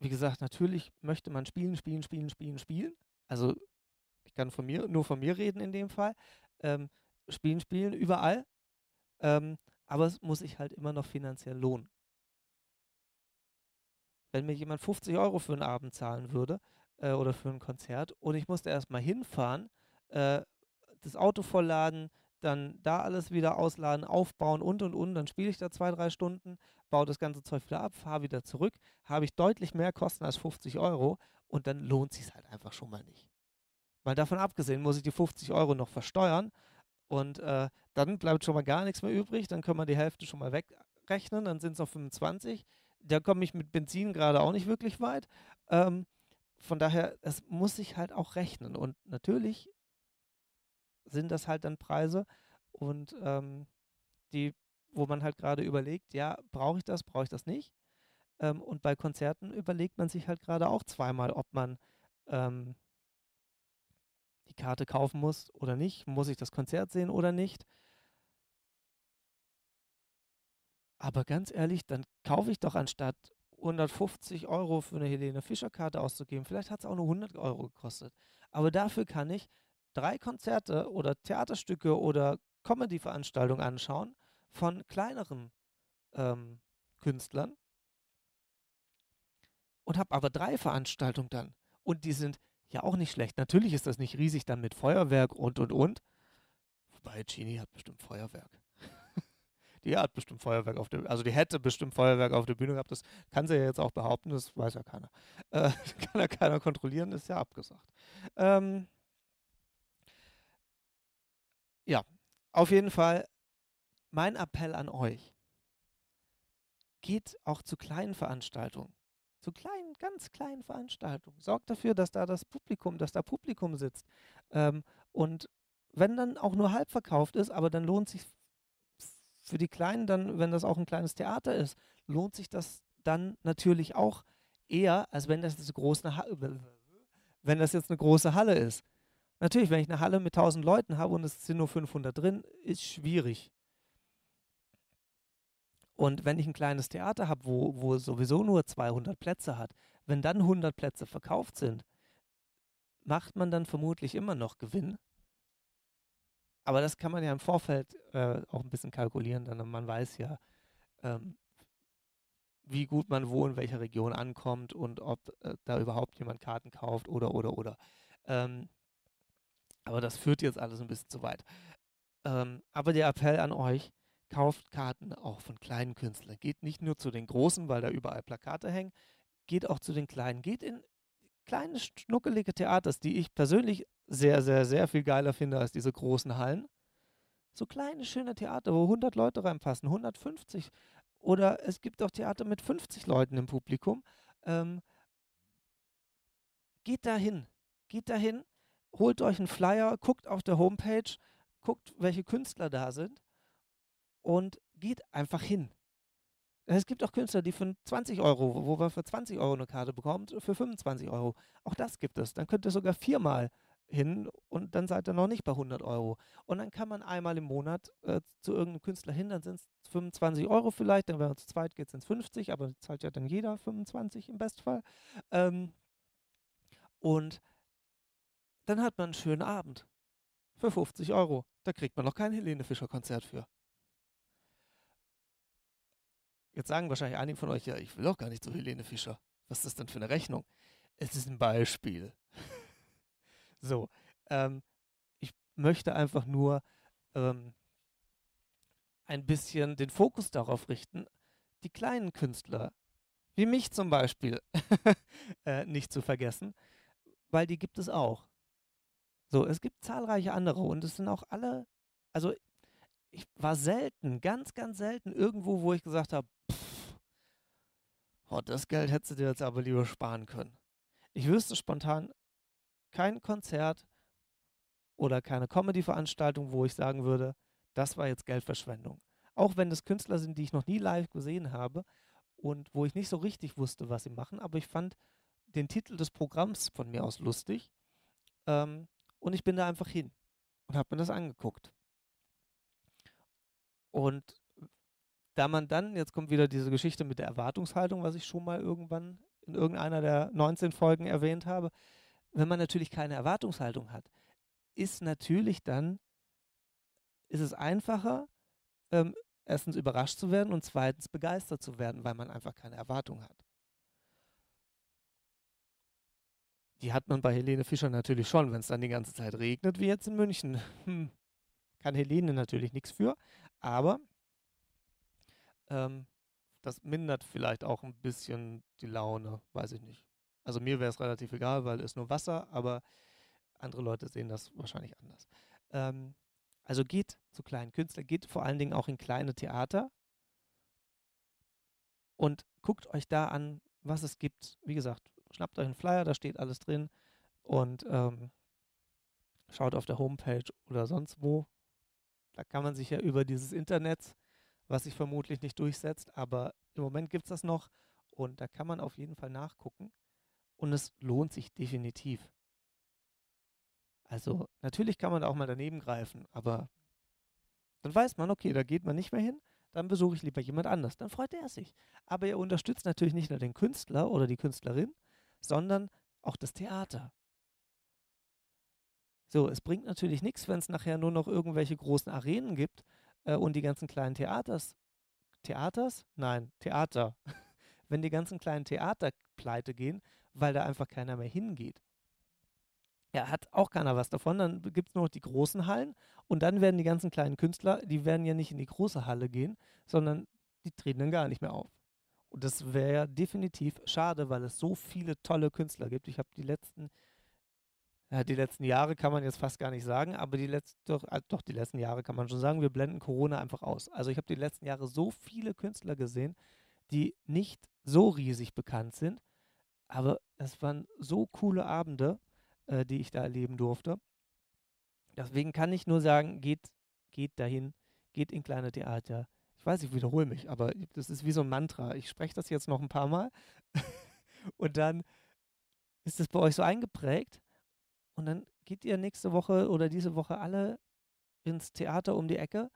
wie gesagt, natürlich möchte man spielen, spielen, spielen, spielen, spielen. Also ich kann von mir, nur von mir reden in dem Fall. Ähm, spielen, spielen, überall. Ähm, aber es muss sich halt immer noch finanziell lohnen. Wenn mir jemand 50 Euro für einen Abend zahlen würde äh, oder für ein Konzert und ich musste erstmal hinfahren, äh, das Auto vollladen, dann da alles wieder ausladen, aufbauen und und und, dann spiele ich da zwei, drei Stunden, baue das ganze Zeug wieder ab, fahre wieder zurück, habe ich deutlich mehr Kosten als 50 Euro und dann lohnt sich halt einfach schon mal nicht. Weil davon abgesehen muss ich die 50 Euro noch versteuern und äh, dann bleibt schon mal gar nichts mehr übrig. Dann können wir die Hälfte schon mal wegrechnen. Dann sind es noch 25. Da komme ich mit Benzin gerade auch nicht wirklich weit. Ähm, von daher, es muss sich halt auch rechnen. Und natürlich sind das halt dann Preise und ähm, die, wo man halt gerade überlegt, ja, brauche ich das, brauche ich das nicht. Ähm, und bei Konzerten überlegt man sich halt gerade auch zweimal, ob man ähm, die Karte kaufen muss oder nicht. Muss ich das Konzert sehen oder nicht? Aber ganz ehrlich, dann kaufe ich doch anstatt 150 Euro für eine Helene Fischer Karte auszugeben. Vielleicht hat es auch nur 100 Euro gekostet. Aber dafür kann ich drei Konzerte oder Theaterstücke oder Comedy-Veranstaltungen anschauen von kleineren ähm, Künstlern und habe aber drei Veranstaltungen dann. Und die sind ja auch nicht schlecht. Natürlich ist das nicht riesig dann mit Feuerwerk und und und. Wobei Genie hat bestimmt Feuerwerk. die hat bestimmt Feuerwerk auf der also die hätte bestimmt Feuerwerk auf der Bühne gehabt. Das kann sie ja jetzt auch behaupten, das weiß ja keiner. Äh, kann ja keiner kontrollieren, ist ja abgesagt. Ähm, ja, auf jeden Fall mein Appell an euch. Geht auch zu kleinen Veranstaltungen zu kleinen, ganz kleinen Veranstaltungen. Sorgt dafür, dass da das Publikum, dass da Publikum sitzt. Ähm, und wenn dann auch nur halb verkauft ist, aber dann lohnt sich für die Kleinen dann, wenn das auch ein kleines Theater ist, lohnt sich das dann natürlich auch eher, als wenn das große wenn das jetzt eine große Halle ist. Natürlich, wenn ich eine Halle mit 1000 Leuten habe und es sind nur 500 drin, ist schwierig. Und wenn ich ein kleines Theater habe, wo, wo sowieso nur 200 Plätze hat, wenn dann 100 Plätze verkauft sind, macht man dann vermutlich immer noch Gewinn. Aber das kann man ja im Vorfeld äh, auch ein bisschen kalkulieren, denn man weiß ja, ähm, wie gut man wo in welcher Region ankommt und ob äh, da überhaupt jemand Karten kauft oder, oder, oder. Ähm, aber das führt jetzt alles ein bisschen zu weit. Ähm, aber der Appell an euch, kauft Karten auch von kleinen Künstlern. Geht nicht nur zu den großen, weil da überall Plakate hängen, geht auch zu den kleinen. Geht in kleine, schnuckelige Theaters, die ich persönlich sehr, sehr, sehr viel geiler finde als diese großen Hallen. So kleine, schöne Theater, wo 100 Leute reinpassen, 150. Oder es gibt auch Theater mit 50 Leuten im Publikum. Ähm, geht dahin. Geht dahin, holt euch einen Flyer, guckt auf der Homepage, guckt, welche Künstler da sind und geht einfach hin. Es gibt auch Künstler, die für 20 Euro, wo man für 20 Euro eine Karte bekommt, für 25 Euro. Auch das gibt es. Dann könnt ihr sogar viermal hin und dann seid ihr noch nicht bei 100 Euro. Und dann kann man einmal im Monat äh, zu irgendeinem Künstler hin, dann sind es 25 Euro vielleicht, dann wenn man zu zweit geht, sind es 50, aber zahlt ja dann jeder 25 im Bestfall. Ähm, und dann hat man einen schönen Abend für 50 Euro. Da kriegt man noch kein Helene Fischer Konzert für. Jetzt sagen wahrscheinlich einige von euch, ja, ich will doch gar nicht zu Helene Fischer. Was ist das denn für eine Rechnung? Es ist ein Beispiel. so, ähm, ich möchte einfach nur ähm, ein bisschen den Fokus darauf richten, die kleinen Künstler, wie mich zum Beispiel, äh, nicht zu vergessen, weil die gibt es auch. So, es gibt zahlreiche andere und es sind auch alle, also ich war selten, ganz, ganz selten irgendwo, wo ich gesagt habe, oh, das Geld hättest du dir jetzt aber lieber sparen können. Ich wüsste spontan kein Konzert oder keine Comedy-Veranstaltung, wo ich sagen würde, das war jetzt Geldverschwendung. Auch wenn das Künstler sind, die ich noch nie live gesehen habe und wo ich nicht so richtig wusste, was sie machen, aber ich fand den Titel des Programms von mir aus lustig ähm, und ich bin da einfach hin und habe mir das angeguckt. Und da man dann, jetzt kommt wieder diese Geschichte mit der Erwartungshaltung, was ich schon mal irgendwann in irgendeiner der 19 Folgen erwähnt habe, wenn man natürlich keine Erwartungshaltung hat, ist natürlich dann, ist es einfacher, ähm, erstens überrascht zu werden und zweitens begeistert zu werden, weil man einfach keine Erwartung hat. Die hat man bei Helene Fischer natürlich schon, wenn es dann die ganze Zeit regnet, wie jetzt in München. Hm, kann Helene natürlich nichts für, aber ähm, das mindert vielleicht auch ein bisschen die Laune, weiß ich nicht. Also mir wäre es relativ egal, weil es nur Wasser, aber andere Leute sehen das wahrscheinlich anders. Ähm, also geht zu kleinen Künstlern, geht vor allen Dingen auch in kleine Theater und guckt euch da an, was es gibt. Wie gesagt, schnappt euch einen Flyer, da steht alles drin und ähm, schaut auf der Homepage oder sonst wo. Da kann man sich ja über dieses Internet, was sich vermutlich nicht durchsetzt, aber im Moment gibt es das noch und da kann man auf jeden Fall nachgucken und es lohnt sich definitiv. Also natürlich kann man auch mal daneben greifen, aber dann weiß man, okay, da geht man nicht mehr hin, dann besuche ich lieber jemand anders. Dann freut er sich. Aber er unterstützt natürlich nicht nur den Künstler oder die Künstlerin, sondern auch das Theater. So, es bringt natürlich nichts, wenn es nachher nur noch irgendwelche großen Arenen gibt äh, und die ganzen kleinen Theaters. Theaters? Nein, Theater. wenn die ganzen kleinen Theater pleite gehen, weil da einfach keiner mehr hingeht. Ja, hat auch keiner was davon. Dann gibt es nur noch die großen Hallen und dann werden die ganzen kleinen Künstler, die werden ja nicht in die große Halle gehen, sondern die treten dann gar nicht mehr auf. Und das wäre definitiv schade, weil es so viele tolle Künstler gibt. Ich habe die letzten, ja, die letzten Jahre kann man jetzt fast gar nicht sagen, aber die letzten, doch, äh, doch, die letzten Jahre kann man schon sagen, wir blenden Corona einfach aus. Also ich habe die letzten Jahre so viele Künstler gesehen, die nicht so riesig bekannt sind, aber es waren so coole Abende, äh, die ich da erleben durfte. Deswegen kann ich nur sagen, geht, geht dahin, geht in kleine Theater, weiß, ich wiederhole mich, aber das ist wie so ein Mantra. Ich spreche das jetzt noch ein paar Mal und dann ist es bei euch so eingeprägt und dann geht ihr nächste Woche oder diese Woche alle ins Theater um die Ecke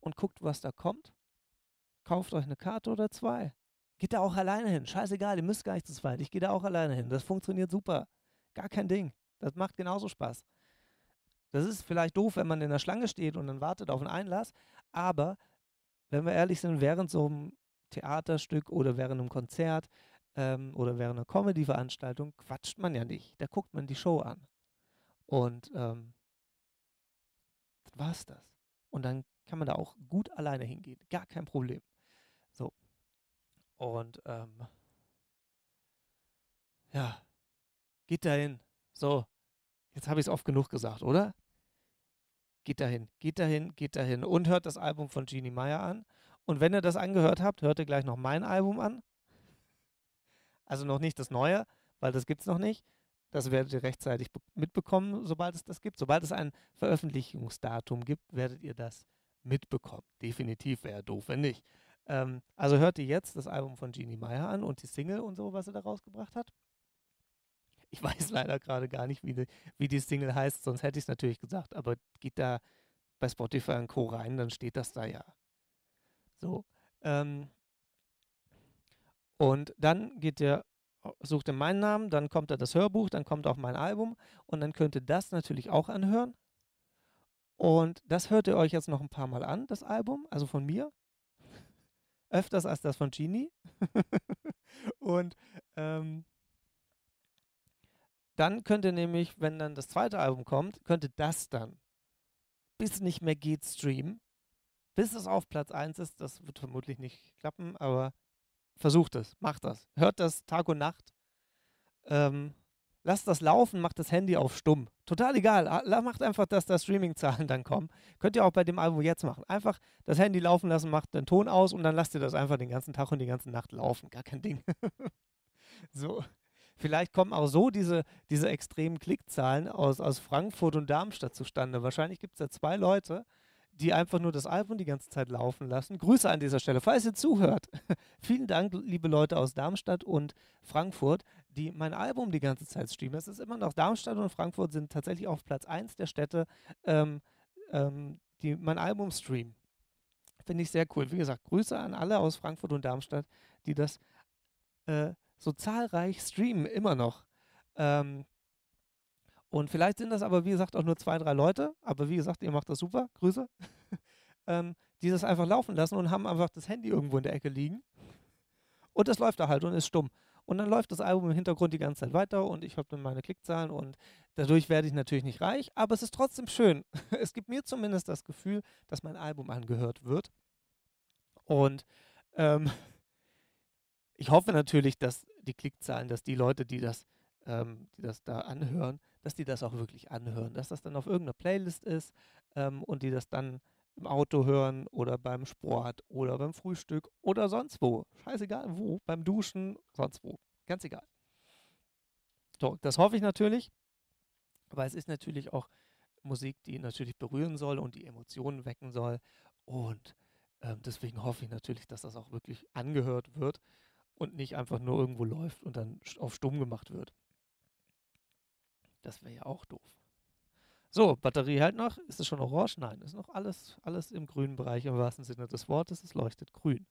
und guckt, was da kommt. Kauft euch eine Karte oder zwei. Geht da auch alleine hin. Scheißegal, ihr müsst gar nicht zu zweit. Ich gehe da auch alleine hin. Das funktioniert super. Gar kein Ding. Das macht genauso Spaß. Das ist vielleicht doof, wenn man in der Schlange steht und dann wartet auf einen Einlass, aber wenn wir ehrlich sind, während so einem Theaterstück oder während einem Konzert ähm, oder während einer Comedy-Veranstaltung quatscht man ja nicht. Da guckt man die Show an. Und ähm, dann war es das. Und dann kann man da auch gut alleine hingehen. Gar kein Problem. So. Und ähm, ja, geht dahin. So, jetzt habe ich es oft genug gesagt, oder? geht dahin, geht dahin, geht dahin und hört das Album von Jeannie Meyer an. Und wenn ihr das angehört habt, hört ihr gleich noch mein Album an. Also noch nicht das neue, weil das gibt es noch nicht. Das werdet ihr rechtzeitig mitbekommen, sobald es das gibt. Sobald es ein Veröffentlichungsdatum gibt, werdet ihr das mitbekommen. Definitiv wäre doof, wenn nicht. Ähm, also hört ihr jetzt das Album von Jeannie Meyer an und die Single und so, was sie da rausgebracht hat. Ich weiß leider gerade gar nicht, wie die, wie die Single heißt, sonst hätte ich es natürlich gesagt. Aber geht da bei Spotify und Co. rein, dann steht das da ja. So. Ähm, und dann geht der, sucht er meinen Namen, dann kommt da das Hörbuch, dann kommt auch mein Album und dann könnt ihr das natürlich auch anhören. Und das hört ihr euch jetzt noch ein paar Mal an, das Album, also von mir. Öfters als das von Genie. und ähm, dann könnte nämlich, wenn dann das zweite Album kommt, könnte das dann bis nicht mehr geht streamen, bis es auf Platz 1 ist. Das wird vermutlich nicht klappen, aber versucht es, macht das. Hört das Tag und Nacht. Ähm, lasst das laufen, macht das Handy auf stumm. Total egal. Macht einfach, dass da Streaming-Zahlen dann kommen. Könnt ihr auch bei dem Album jetzt machen. Einfach das Handy laufen lassen, macht den Ton aus und dann lasst ihr das einfach den ganzen Tag und die ganze Nacht laufen. Gar kein Ding. so. Vielleicht kommen auch so diese, diese extremen Klickzahlen aus, aus Frankfurt und Darmstadt zustande. Wahrscheinlich gibt es da zwei Leute, die einfach nur das Album die ganze Zeit laufen lassen. Grüße an dieser Stelle, falls ihr zuhört. Vielen Dank, liebe Leute aus Darmstadt und Frankfurt, die mein Album die ganze Zeit streamen. Es ist immer noch Darmstadt und Frankfurt sind tatsächlich auf Platz 1 der Städte, ähm, ähm, die mein Album streamen. Finde ich sehr cool. Wie gesagt, Grüße an alle aus Frankfurt und Darmstadt, die das äh, so zahlreich streamen, immer noch. Ähm, und vielleicht sind das aber, wie gesagt, auch nur zwei, drei Leute. Aber wie gesagt, ihr macht das super. Grüße. ähm, die das einfach laufen lassen und haben einfach das Handy irgendwo in der Ecke liegen. Und das läuft da halt und ist stumm. Und dann läuft das Album im Hintergrund die ganze Zeit weiter und ich habe dann meine Klickzahlen und dadurch werde ich natürlich nicht reich, aber es ist trotzdem schön. Es gibt mir zumindest das Gefühl, dass mein Album angehört wird. Und ähm, ich hoffe natürlich, dass die Klickzahlen, dass die Leute, die das, ähm, die das da anhören, dass die das auch wirklich anhören, dass das dann auf irgendeiner Playlist ist ähm, und die das dann im Auto hören oder beim Sport oder beim Frühstück oder sonst wo. Scheißegal wo, beim Duschen, sonst wo. Ganz egal. So, das hoffe ich natürlich, weil es ist natürlich auch Musik, die natürlich berühren soll und die Emotionen wecken soll. Und ähm, deswegen hoffe ich natürlich, dass das auch wirklich angehört wird und nicht einfach nur irgendwo läuft und dann auf stumm gemacht wird. Das wäre ja auch doof. So, Batterie hält noch. Ist es schon orange? Nein, ist noch alles, alles im grünen Bereich im wahrsten Sinne des Wortes. Es leuchtet grün.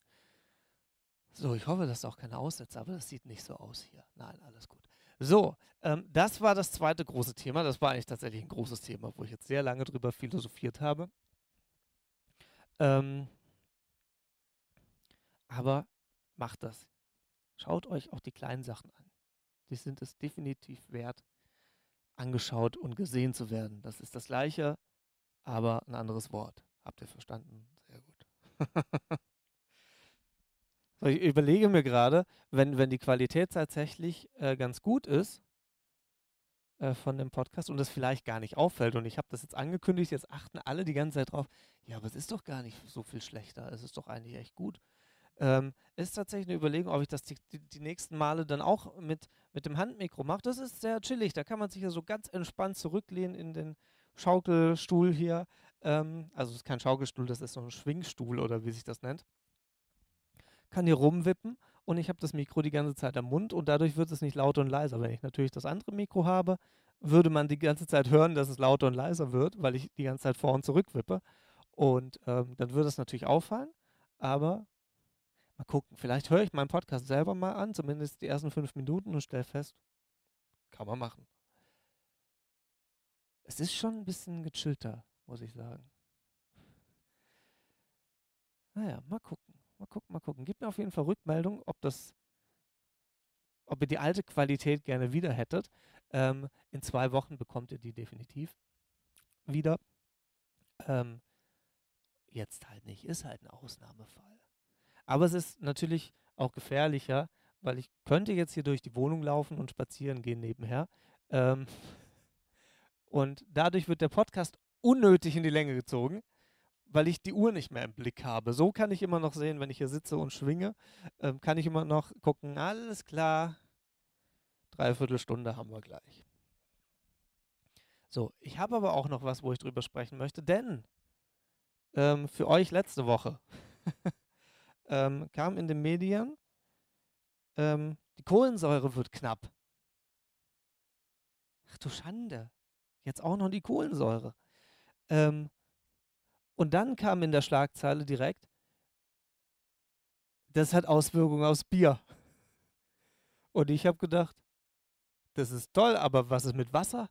So, ich hoffe, das ist auch keine Aussätze, aber das sieht nicht so aus hier. Nein, alles gut. So, ähm, das war das zweite große Thema. Das war eigentlich tatsächlich ein großes Thema, wo ich jetzt sehr lange drüber philosophiert habe. Ähm, aber macht das. Schaut euch auch die kleinen Sachen an. Die sind es definitiv wert, angeschaut und gesehen zu werden. Das ist das gleiche, aber ein anderes Wort. Habt ihr verstanden? Sehr gut. ich überlege mir gerade, wenn, wenn die Qualität tatsächlich äh, ganz gut ist äh, von dem Podcast und es vielleicht gar nicht auffällt und ich habe das jetzt angekündigt, jetzt achten alle die ganze Zeit drauf, ja, aber es ist doch gar nicht so viel schlechter, es ist doch eigentlich echt gut. Ähm, ist tatsächlich eine Überlegung, ob ich das die, die, die, nächsten Male dann auch mit, mit dem Handmikro mache. Das ist sehr chillig. Da kann man sich ja so ganz entspannt zurücklehnen in den Schaukelstuhl hier. Ähm, also es ist kein Schaukelstuhl, das ist so ein Schwingstuhl oder wie sich das nennt. Kann hier rumwippen und ich habe das Mikro die ganze Zeit am Mund und dadurch wird es nicht lauter und leiser. Wenn ich natürlich das andere Mikro habe, würde man die ganze Zeit hören, dass es lauter und leiser wird, weil ich die ganze Zeit vor und zurück wippe. Und ähm, dann würde es natürlich auffallen, aber Mal gucken, vielleicht höre ich meinen Podcast selber mal an, zumindest die ersten fünf Minuten und stelle fest, kann man machen. Es ist schon ein bisschen gechillter, muss ich sagen. Naja, mal gucken, mal gucken, mal gucken. Gebt mir auf jeden Fall Rückmeldung, ob das, ob ihr die alte Qualität gerne wieder hättet. Ähm, in zwei Wochen bekommt ihr die definitiv wieder. Ähm, jetzt halt nicht, ist halt ein Ausnahmefall. Aber es ist natürlich auch gefährlicher, weil ich könnte jetzt hier durch die Wohnung laufen und spazieren gehen nebenher. Ähm, und dadurch wird der Podcast unnötig in die Länge gezogen, weil ich die Uhr nicht mehr im Blick habe. So kann ich immer noch sehen, wenn ich hier sitze und schwinge, ähm, kann ich immer noch gucken, alles klar, dreiviertel Stunde haben wir gleich. So, ich habe aber auch noch was, wo ich drüber sprechen möchte, denn ähm, für euch letzte Woche ähm, kam in den Medien, ähm, die Kohlensäure wird knapp. Ach du Schande, jetzt auch noch die Kohlensäure. Ähm, und dann kam in der Schlagzeile direkt, das hat Auswirkungen aufs Bier. Und ich habe gedacht, das ist toll, aber was ist mit Wasser?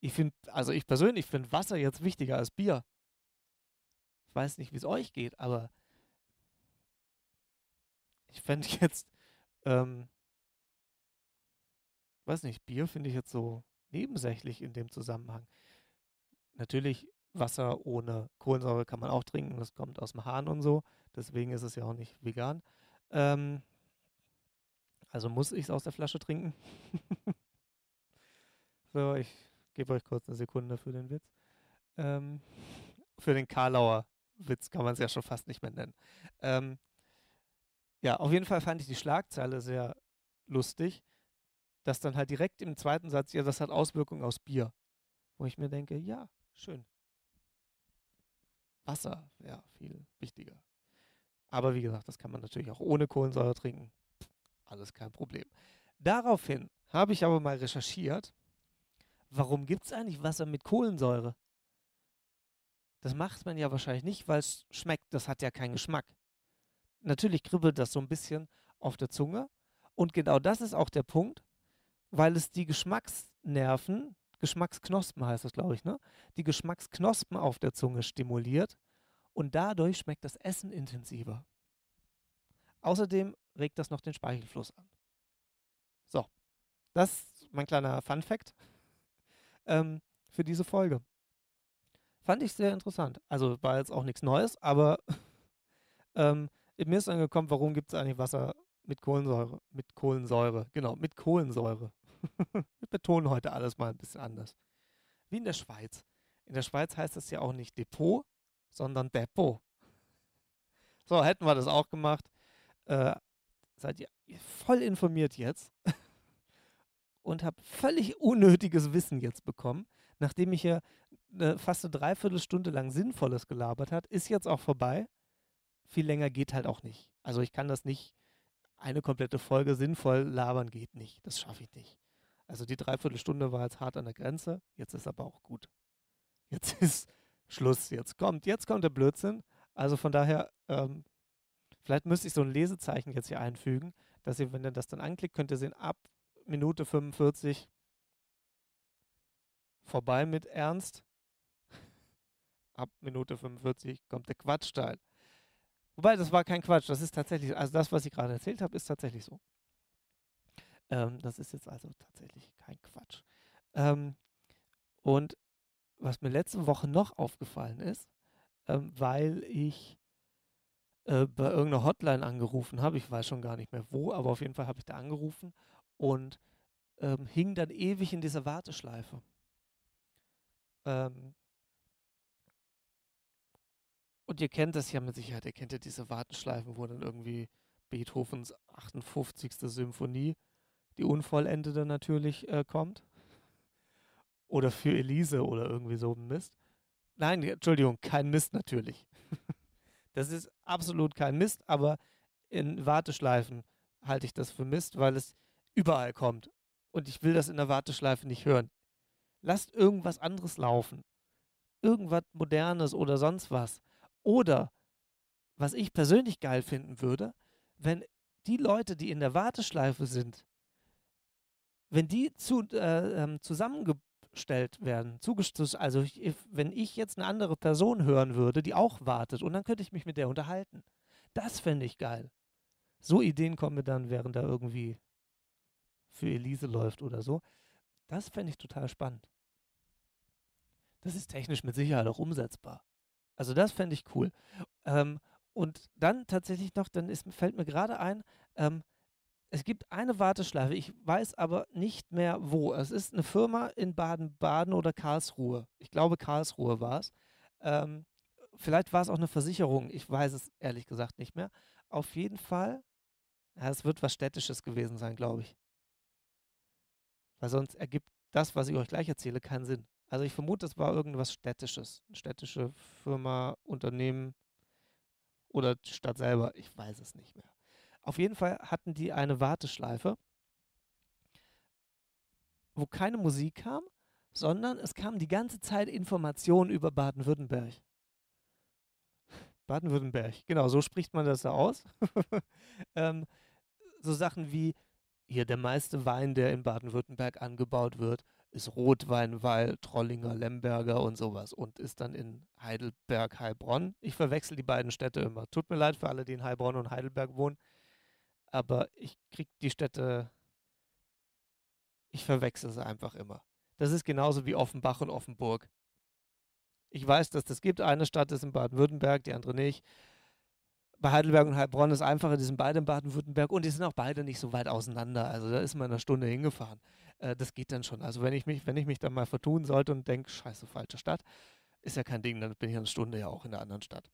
Ich finde, also ich persönlich finde Wasser jetzt wichtiger als Bier. Ich weiß nicht, wie es euch geht, aber ich fände jetzt, ähm, weiß nicht, Bier finde ich jetzt so nebensächlich in dem Zusammenhang. Natürlich, Wasser ohne Kohlensäure kann man auch trinken, das kommt aus dem Hahn und so, deswegen ist es ja auch nicht vegan. Ähm, also muss ich es aus der Flasche trinken. So, ich gebe euch kurz eine Sekunde für den Witz. Ähm, für den Karlauer Witz kann man es ja schon fast nicht mehr nennen. Ähm, ja, auf jeden Fall fand ich die Schlagzeile sehr lustig, dass dann halt direkt im zweiten Satz, ja, das hat Auswirkungen aus Bier. Wo ich mir denke, ja, schön. Wasser, ja, viel wichtiger. Aber wie gesagt, das kann man natürlich auch ohne Kohlensäure trinken. Alles kein Problem. Daraufhin habe ich aber mal recherchiert, warum gibt es eigentlich Wasser mit Kohlensäure? Das macht man ja wahrscheinlich nicht, weil es schmeckt. Das hat ja keinen Geschmack. Natürlich kribbelt das so ein bisschen auf der Zunge. Und genau das ist auch der Punkt, weil es die Geschmacksnerven, Geschmacksknospen heißt das, glaube ich, ne? Die Geschmacksknospen auf der Zunge stimuliert und dadurch schmeckt das Essen intensiver. Außerdem regt das noch den Speichelfluss an. So, das ist mein kleiner Fun Fact ähm, für diese Folge. Fand ich sehr interessant. Also war jetzt auch nichts Neues, aber ähm, mir ist angekommen, warum gibt es eigentlich Wasser mit Kohlensäure? Mit Kohlensäure, genau, mit Kohlensäure. Wir betonen heute alles mal ein bisschen anders. Wie in der Schweiz. In der Schweiz heißt es ja auch nicht Depot, sondern Depot. So, hätten wir das auch gemacht. Äh, seid ihr voll informiert jetzt und habe völlig unnötiges Wissen jetzt bekommen, nachdem ich hier eine, fast eine Dreiviertelstunde lang Sinnvolles gelabert hat, ist jetzt auch vorbei. Viel länger geht halt auch nicht. Also ich kann das nicht, eine komplette Folge sinnvoll labern geht nicht. Das schaffe ich nicht. Also die Dreiviertelstunde war jetzt hart an der Grenze, jetzt ist aber auch gut. Jetzt ist Schluss, jetzt kommt, jetzt kommt der Blödsinn. Also von daher, ähm, vielleicht müsste ich so ein Lesezeichen jetzt hier einfügen, dass ihr, wenn ihr das dann anklickt, könnt ihr sehen, ab Minute 45 vorbei mit Ernst. Ab Minute 45 kommt der Quatschteil. Wobei, das war kein Quatsch, das ist tatsächlich, also das, was ich gerade erzählt habe, ist tatsächlich so. Ähm, das ist jetzt also tatsächlich kein Quatsch. Ähm, und was mir letzte Woche noch aufgefallen ist, ähm, weil ich äh, bei irgendeiner Hotline angerufen habe, ich weiß schon gar nicht mehr wo, aber auf jeden Fall habe ich da angerufen und ähm, hing dann ewig in dieser Warteschleife. Ähm, und ihr kennt das ja mit Sicherheit, ihr kennt ja diese Warteschleifen, wo dann irgendwie Beethovens 58. Symphonie, die unvollendete natürlich, äh, kommt. Oder für Elise oder irgendwie so ein Mist. Nein, Entschuldigung, kein Mist natürlich. das ist absolut kein Mist, aber in Warteschleifen halte ich das für Mist, weil es überall kommt. Und ich will das in der Warteschleife nicht hören. Lasst irgendwas anderes laufen. Irgendwas Modernes oder sonst was. Oder, was ich persönlich geil finden würde, wenn die Leute, die in der Warteschleife sind, wenn die zu, äh, ähm, zusammengestellt werden, also ich, wenn ich jetzt eine andere Person hören würde, die auch wartet, und dann könnte ich mich mit der unterhalten. Das fände ich geil. So Ideen kommen mir dann, während da irgendwie für Elise läuft oder so. Das fände ich total spannend. Das ist technisch mit Sicherheit auch umsetzbar. Also das fände ich cool. Ähm, und dann tatsächlich noch, dann ist, fällt mir gerade ein, ähm, es gibt eine Warteschleife, ich weiß aber nicht mehr wo. Es ist eine Firma in Baden-Baden oder Karlsruhe. Ich glaube, Karlsruhe war es. Ähm, vielleicht war es auch eine Versicherung, ich weiß es ehrlich gesagt nicht mehr. Auf jeden Fall, ja, es wird was Städtisches gewesen sein, glaube ich. Weil sonst ergibt das, was ich euch gleich erzähle, keinen Sinn. Also ich vermute, es war irgendwas Städtisches. Städtische Firma, Unternehmen oder die Stadt selber. Ich weiß es nicht mehr. Auf jeden Fall hatten die eine Warteschleife, wo keine Musik kam, sondern es kam die ganze Zeit Informationen über Baden-Württemberg. Baden-Württemberg, genau, so spricht man das da aus. ähm, so Sachen wie, hier der meiste Wein, der in Baden-Württemberg angebaut wird, ist Rotwein, weil Trollinger, Lemberger und sowas und ist dann in Heidelberg, Heilbronn. Ich verwechsel die beiden Städte immer. Tut mir leid für alle, die in Heilbronn und Heidelberg wohnen, aber ich krieg die Städte, ich verwechsel sie einfach immer. Das ist genauso wie Offenbach und Offenburg. Ich weiß, dass das gibt. Eine Stadt ist in Baden-Württemberg, die andere nicht. Bei Heidelberg und Heilbronn ist einfacher, die sind beide in Baden-Württemberg und die sind auch beide nicht so weit auseinander. Also da ist man eine Stunde hingefahren. Äh, das geht dann schon. Also wenn ich mich, wenn ich mich dann mal vertun sollte und denke, scheiße, falsche Stadt, ist ja kein Ding, dann bin ich eine Stunde ja auch in der anderen Stadt.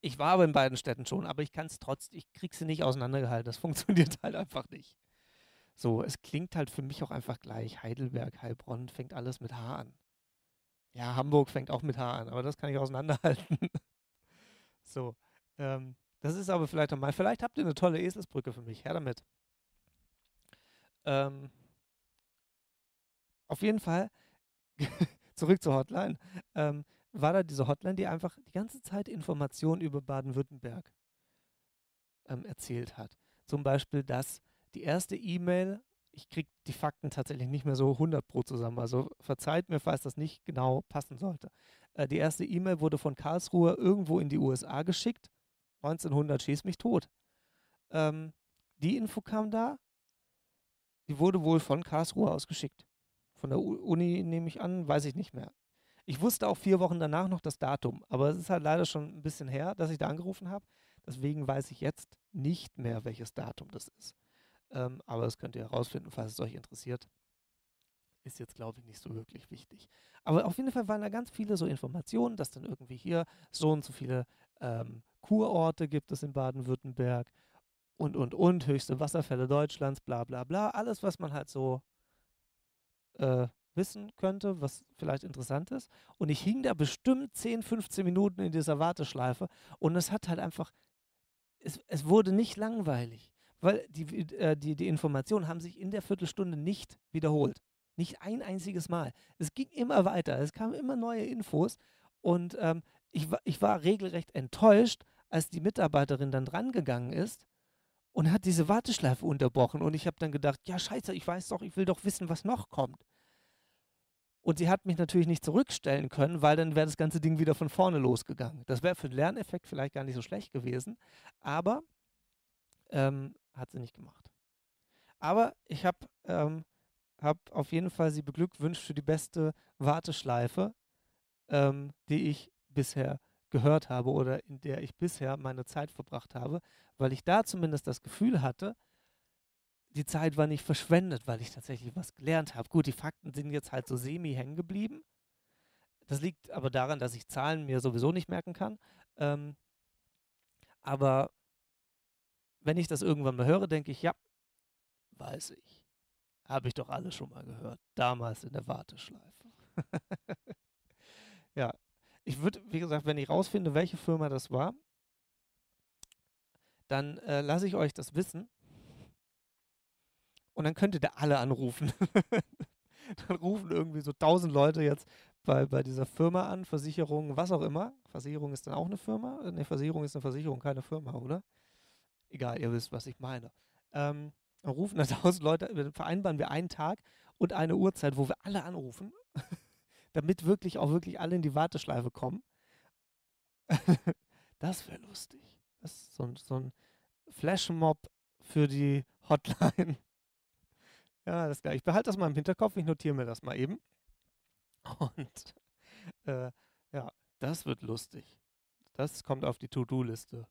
Ich war aber in beiden Städten schon, aber ich kann es trotzdem, ich krieg sie nicht auseinandergehalten. Das funktioniert halt einfach nicht. So, es klingt halt für mich auch einfach gleich. Heidelberg, Heilbronn fängt alles mit H an. Ja, Hamburg fängt auch mit H an, aber das kann ich auseinanderhalten. so, ähm, das ist aber vielleicht einmal, vielleicht habt ihr eine tolle Eselsbrücke für mich. Her damit. Ähm, auf jeden Fall, zurück zur Hotline, ähm, war da diese Hotline, die einfach die ganze Zeit Informationen über Baden-Württemberg ähm, erzählt hat. Zum Beispiel, dass die erste E-Mail, ich kriege die Fakten tatsächlich nicht mehr so 100 pro zusammen, also verzeiht mir, falls das nicht genau passen sollte. Äh, die erste E-Mail wurde von Karlsruhe irgendwo in die USA geschickt 1900 schieß mich tot. Ähm, die Info kam da, die wurde wohl von Karlsruhe ausgeschickt. Von der Uni nehme ich an, weiß ich nicht mehr. Ich wusste auch vier Wochen danach noch das Datum, aber es ist halt leider schon ein bisschen her, dass ich da angerufen habe. Deswegen weiß ich jetzt nicht mehr, welches Datum das ist. Ähm, aber das könnt ihr herausfinden, falls es euch interessiert. Ist jetzt, glaube ich, nicht so wirklich wichtig. Aber auf jeden Fall waren da ganz viele so Informationen, dass dann irgendwie hier so und so viele ähm, Kurorte gibt es in Baden-Württemberg und, und, und, höchste Wasserfälle Deutschlands, bla, bla, bla. Alles, was man halt so äh, wissen könnte, was vielleicht interessant ist. Und ich hing da bestimmt 10, 15 Minuten in dieser Warteschleife und es hat halt einfach, es, es wurde nicht langweilig, weil die, äh, die, die Informationen haben sich in der Viertelstunde nicht wiederholt. Nicht ein einziges Mal. Es ging immer weiter, es kamen immer neue Infos und ähm, ich, war, ich war regelrecht enttäuscht, als die Mitarbeiterin dann drangegangen ist und hat diese Warteschleife unterbrochen. Und ich habe dann gedacht, ja scheiße, ich weiß doch, ich will doch wissen, was noch kommt. Und sie hat mich natürlich nicht zurückstellen können, weil dann wäre das ganze Ding wieder von vorne losgegangen. Das wäre für den Lerneffekt vielleicht gar nicht so schlecht gewesen, aber ähm, hat sie nicht gemacht. Aber ich habe ähm, hab auf jeden Fall sie beglückwünscht für die beste Warteschleife, ähm, die ich bisher gehört habe oder in der ich bisher meine Zeit verbracht habe, weil ich da zumindest das Gefühl hatte, die Zeit war nicht verschwendet, weil ich tatsächlich was gelernt habe. Gut, die Fakten sind jetzt halt so semi hängen geblieben. Das liegt aber daran, dass ich Zahlen mir sowieso nicht merken kann. Ähm, aber wenn ich das irgendwann mal höre, denke ich, ja, weiß ich. Habe ich doch alle schon mal gehört. Damals in der Warteschleife. ja, ich würde, wie gesagt, wenn ich rausfinde, welche Firma das war, dann äh, lasse ich euch das wissen. Und dann könnt ihr alle anrufen. dann rufen irgendwie so tausend Leute jetzt bei, bei dieser Firma an, Versicherung, was auch immer. Versicherung ist dann auch eine Firma? Ne, Versicherung ist eine Versicherung, keine Firma, oder? Egal, ihr wisst, was ich meine. Ähm, dann rufen da tausend Leute, dann vereinbaren wir einen Tag und eine Uhrzeit, wo wir alle anrufen damit wirklich auch wirklich alle in die Warteschleife kommen. das wäre lustig. Das ist so, so ein Flashmob für die Hotline. ja, das ist geil. Ich behalte das mal im Hinterkopf, ich notiere mir das mal eben. Und äh, ja, das wird lustig. Das kommt auf die To-Do-Liste.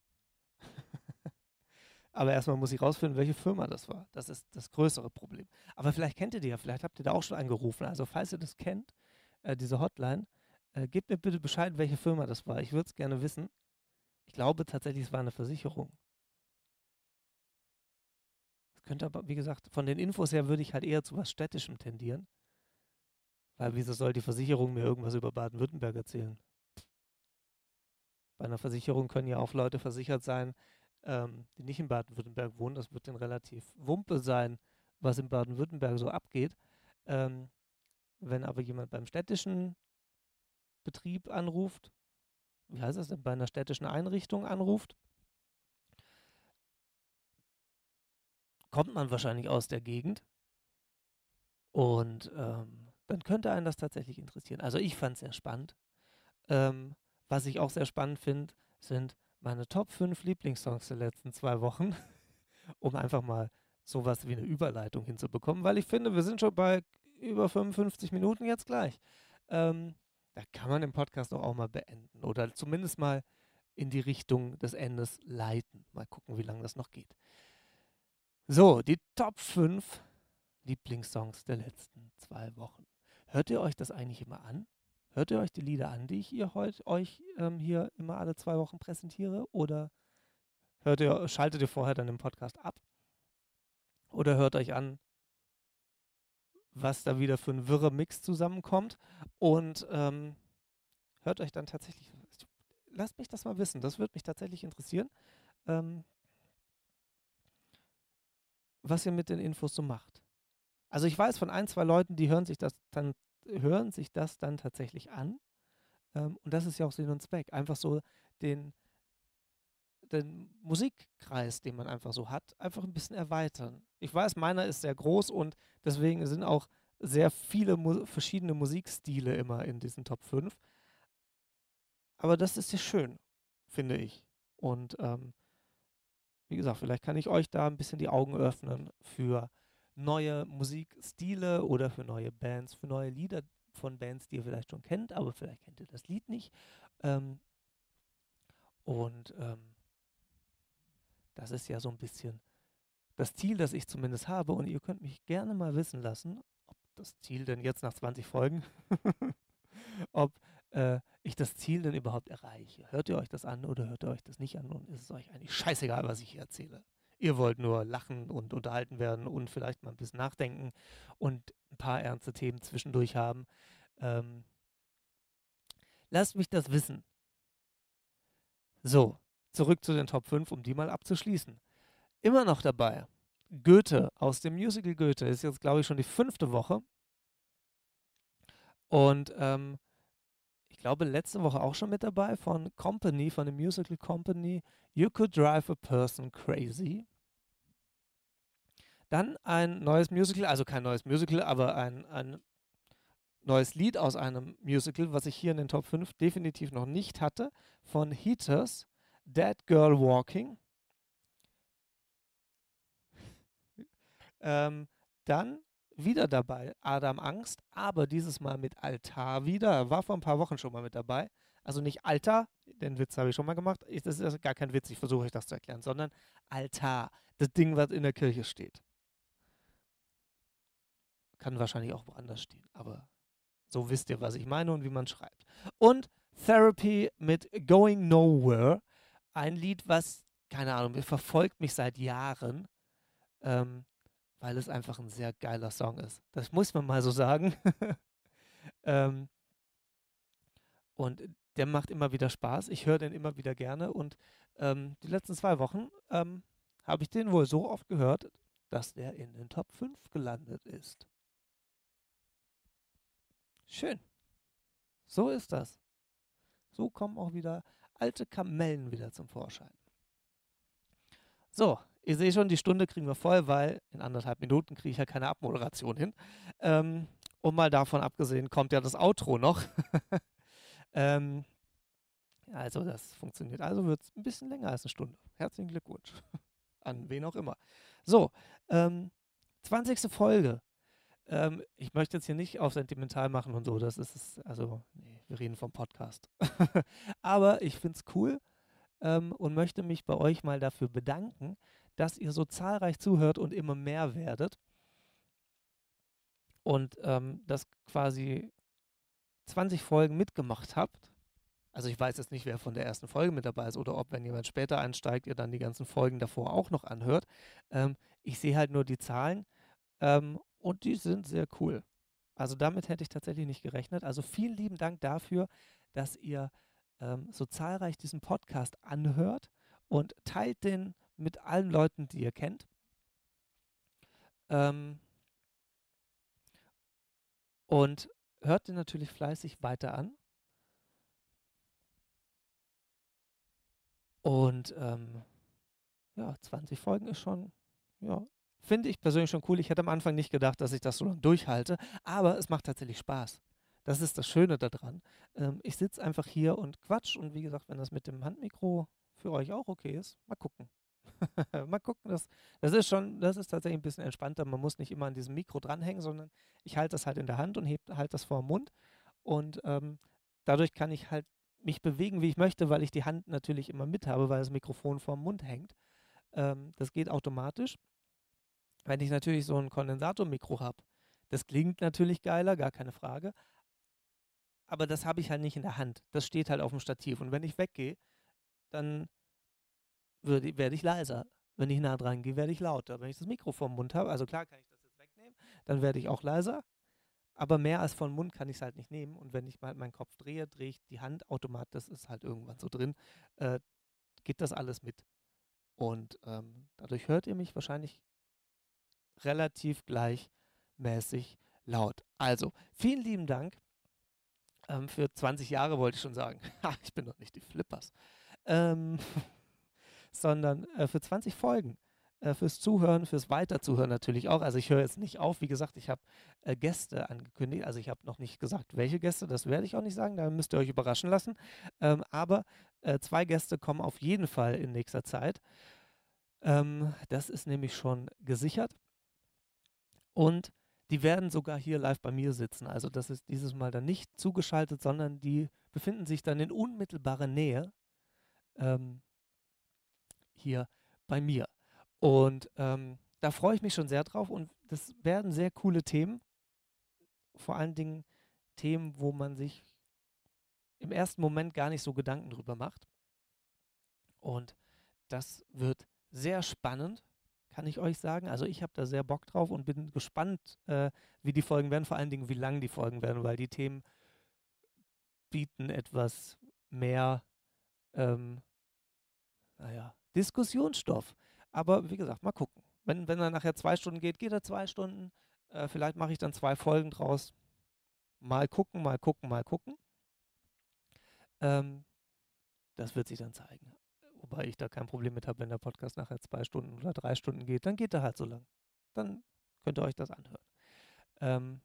Aber erstmal muss ich rausfinden, welche Firma das war. Das ist das größere Problem. Aber vielleicht kennt ihr die ja, vielleicht habt ihr da auch schon angerufen. Also falls ihr das kennt, äh, diese Hotline. Äh, gebt mir bitte Bescheid, welche Firma das war. Ich würde es gerne wissen. Ich glaube tatsächlich, es war eine Versicherung. Es könnte aber, wie gesagt, von den Infos her würde ich halt eher zu was Städtischem tendieren. Weil wieso soll die Versicherung mir irgendwas über Baden-Württemberg erzählen? Bei einer Versicherung können ja auch Leute versichert sein, ähm, die nicht in Baden-Württemberg wohnen. Das wird dann relativ Wumpe sein, was in Baden-Württemberg so abgeht. Ähm, wenn aber jemand beim städtischen Betrieb anruft, wie heißt das denn, bei einer städtischen Einrichtung anruft, kommt man wahrscheinlich aus der Gegend und ähm, dann könnte einen das tatsächlich interessieren. Also ich fand es sehr spannend. Ähm, was ich auch sehr spannend finde, sind meine Top 5 Lieblingssongs der letzten zwei Wochen, um einfach mal sowas wie eine Überleitung hinzubekommen, weil ich finde, wir sind schon bei über 55 Minuten jetzt gleich. Ähm, da kann man den Podcast doch auch mal beenden oder zumindest mal in die Richtung des Endes leiten. Mal gucken, wie lange das noch geht. So, die Top 5 Lieblingssongs der letzten zwei Wochen. Hört ihr euch das eigentlich immer an? Hört ihr euch die Lieder an, die ich ihr heute euch ähm, hier immer alle zwei Wochen präsentiere? Oder hört ihr, schaltet ihr vorher dann im Podcast ab? Oder hört euch an, was da wieder für ein wirrer Mix zusammenkommt und ähm, hört euch dann tatsächlich, lasst mich das mal wissen, das würde mich tatsächlich interessieren, ähm, was ihr mit den Infos so macht. Also ich weiß von ein, zwei Leuten, die hören sich das dann, hören sich das dann tatsächlich an. Ähm, und das ist ja auch Sinn und Zweck. Einfach so den, den Musikkreis, den man einfach so hat, einfach ein bisschen erweitern. Ich weiß, meiner ist sehr groß und deswegen sind auch sehr viele mu verschiedene Musikstile immer in diesen Top 5. Aber das ist ja schön, finde ich. Und ähm, wie gesagt, vielleicht kann ich euch da ein bisschen die Augen öffnen für neue Musikstile oder für neue Bands, für neue Lieder von Bands, die ihr vielleicht schon kennt, aber vielleicht kennt ihr das Lied nicht. Ähm, und ähm, das ist ja so ein bisschen das Ziel, das ich zumindest habe. Und ihr könnt mich gerne mal wissen lassen, ob das Ziel denn jetzt nach 20 Folgen, ob äh, ich das Ziel denn überhaupt erreiche. Hört ihr euch das an oder hört ihr euch das nicht an und ist es euch eigentlich scheißegal, was ich hier erzähle? Ihr wollt nur lachen und unterhalten werden und vielleicht mal ein bisschen nachdenken und ein paar ernste Themen zwischendurch haben. Ähm, lasst mich das wissen. So, zurück zu den Top 5, um die mal abzuschließen. Immer noch dabei. Goethe aus dem Musical Goethe ist jetzt, glaube ich, schon die fünfte Woche. Und ähm, ich glaube, letzte Woche auch schon mit dabei von Company, von dem Musical Company. You Could Drive a Person Crazy. Dann ein neues Musical, also kein neues Musical, aber ein, ein neues Lied aus einem Musical, was ich hier in den Top 5 definitiv noch nicht hatte, von Heaters, Dead Girl Walking. ähm, dann wieder dabei Adam Angst, aber dieses Mal mit Altar wieder. Er war vor ein paar Wochen schon mal mit dabei. Also nicht Altar, den Witz habe ich schon mal gemacht. Ich, das ist gar kein Witz, ich versuche euch das zu erklären, sondern Altar, das Ding, was in der Kirche steht. Kann wahrscheinlich auch woanders stehen, aber so wisst ihr, was ich meine und wie man schreibt. Und Therapy mit Going Nowhere. Ein Lied, was, keine Ahnung, verfolgt mich seit Jahren, ähm, weil es einfach ein sehr geiler Song ist. Das muss man mal so sagen. ähm, und der macht immer wieder Spaß. Ich höre den immer wieder gerne. Und ähm, die letzten zwei Wochen ähm, habe ich den wohl so oft gehört, dass der in den Top 5 gelandet ist. Schön. So ist das. So kommen auch wieder alte Kamellen wieder zum Vorschein. So, ihr seht schon, die Stunde kriegen wir voll, weil in anderthalb Minuten kriege ich ja keine Abmoderation hin. Ähm, und mal davon abgesehen, kommt ja das Outro noch. ähm, also das funktioniert. Also wird es ein bisschen länger als eine Stunde. Herzlichen Glückwunsch. An wen auch immer. So, ähm, 20. Folge. Ähm, ich möchte jetzt hier nicht auf sentimental machen und so, das ist es, also, nee, wir reden vom Podcast. Aber ich finde es cool ähm, und möchte mich bei euch mal dafür bedanken, dass ihr so zahlreich zuhört und immer mehr werdet. Und ähm, das quasi 20 Folgen mitgemacht habt. Also ich weiß jetzt nicht, wer von der ersten Folge mit dabei ist oder ob, wenn jemand später einsteigt, ihr dann die ganzen Folgen davor auch noch anhört. Ähm, ich sehe halt nur die Zahlen ähm, und die sind sehr cool. Also damit hätte ich tatsächlich nicht gerechnet. Also vielen lieben Dank dafür, dass ihr ähm, so zahlreich diesen Podcast anhört und teilt den mit allen Leuten, die ihr kennt. Ähm, und hört den natürlich fleißig weiter an. Und ähm, ja, 20 Folgen ist schon ja, Finde ich persönlich schon cool. Ich hätte am Anfang nicht gedacht, dass ich das so lange durchhalte, aber es macht tatsächlich Spaß. Das ist das Schöne daran. Ähm, ich sitze einfach hier und quatsch und wie gesagt, wenn das mit dem Handmikro für euch auch okay ist, mal gucken. mal gucken, das, das ist schon, das ist tatsächlich ein bisschen entspannter. Man muss nicht immer an diesem Mikro dranhängen, sondern ich halte das halt in der Hand und halte das vor dem Mund und ähm, dadurch kann ich halt mich bewegen, wie ich möchte, weil ich die Hand natürlich immer mit habe, weil das Mikrofon vorm Mund hängt. Ähm, das geht automatisch. Wenn ich natürlich so ein Kondensatormikro habe, das klingt natürlich geiler, gar keine Frage. Aber das habe ich halt nicht in der Hand. Das steht halt auf dem Stativ. Und wenn ich weggehe, dann werde ich leiser. Wenn ich nah dran gehe, werde ich lauter. Wenn ich das Mikro vom Mund habe, also klar kann ich das jetzt wegnehmen, dann werde ich auch leiser. Aber mehr als vom Mund kann ich es halt nicht nehmen. Und wenn ich mal meinen Kopf drehe, drehe ich die Hand automatisch, das ist halt irgendwann so drin, äh, geht das alles mit. Und ähm, dadurch hört ihr mich wahrscheinlich relativ gleichmäßig laut. Also, vielen lieben Dank ähm, für 20 Jahre, wollte ich schon sagen. ich bin doch nicht die Flippers. Ähm, sondern äh, für 20 Folgen. Äh, fürs Zuhören, fürs Weiterzuhören natürlich auch. Also ich höre jetzt nicht auf. Wie gesagt, ich habe äh, Gäste angekündigt. Also ich habe noch nicht gesagt, welche Gäste. Das werde ich auch nicht sagen. Da müsst ihr euch überraschen lassen. Ähm, aber äh, zwei Gäste kommen auf jeden Fall in nächster Zeit. Ähm, das ist nämlich schon gesichert. Und die werden sogar hier live bei mir sitzen. Also das ist dieses Mal dann nicht zugeschaltet, sondern die befinden sich dann in unmittelbarer Nähe ähm, hier bei mir. Und ähm, da freue ich mich schon sehr drauf und das werden sehr coole Themen. Vor allen Dingen Themen, wo man sich im ersten Moment gar nicht so Gedanken drüber macht. Und das wird sehr spannend, kann ich euch sagen. Also ich habe da sehr Bock drauf und bin gespannt, äh, wie die Folgen werden, vor allen Dingen, wie lang die Folgen werden, weil die Themen bieten etwas mehr, ähm, naja, Diskussionsstoff. Aber wie gesagt, mal gucken. Wenn, wenn er nachher zwei Stunden geht, geht er zwei Stunden. Äh, vielleicht mache ich dann zwei Folgen draus. Mal gucken, mal gucken, mal gucken. Ähm, das wird sich dann zeigen. Wobei ich da kein Problem mit habe, wenn der Podcast nachher zwei Stunden oder drei Stunden geht, dann geht er halt so lang. Dann könnt ihr euch das anhören. Ähm,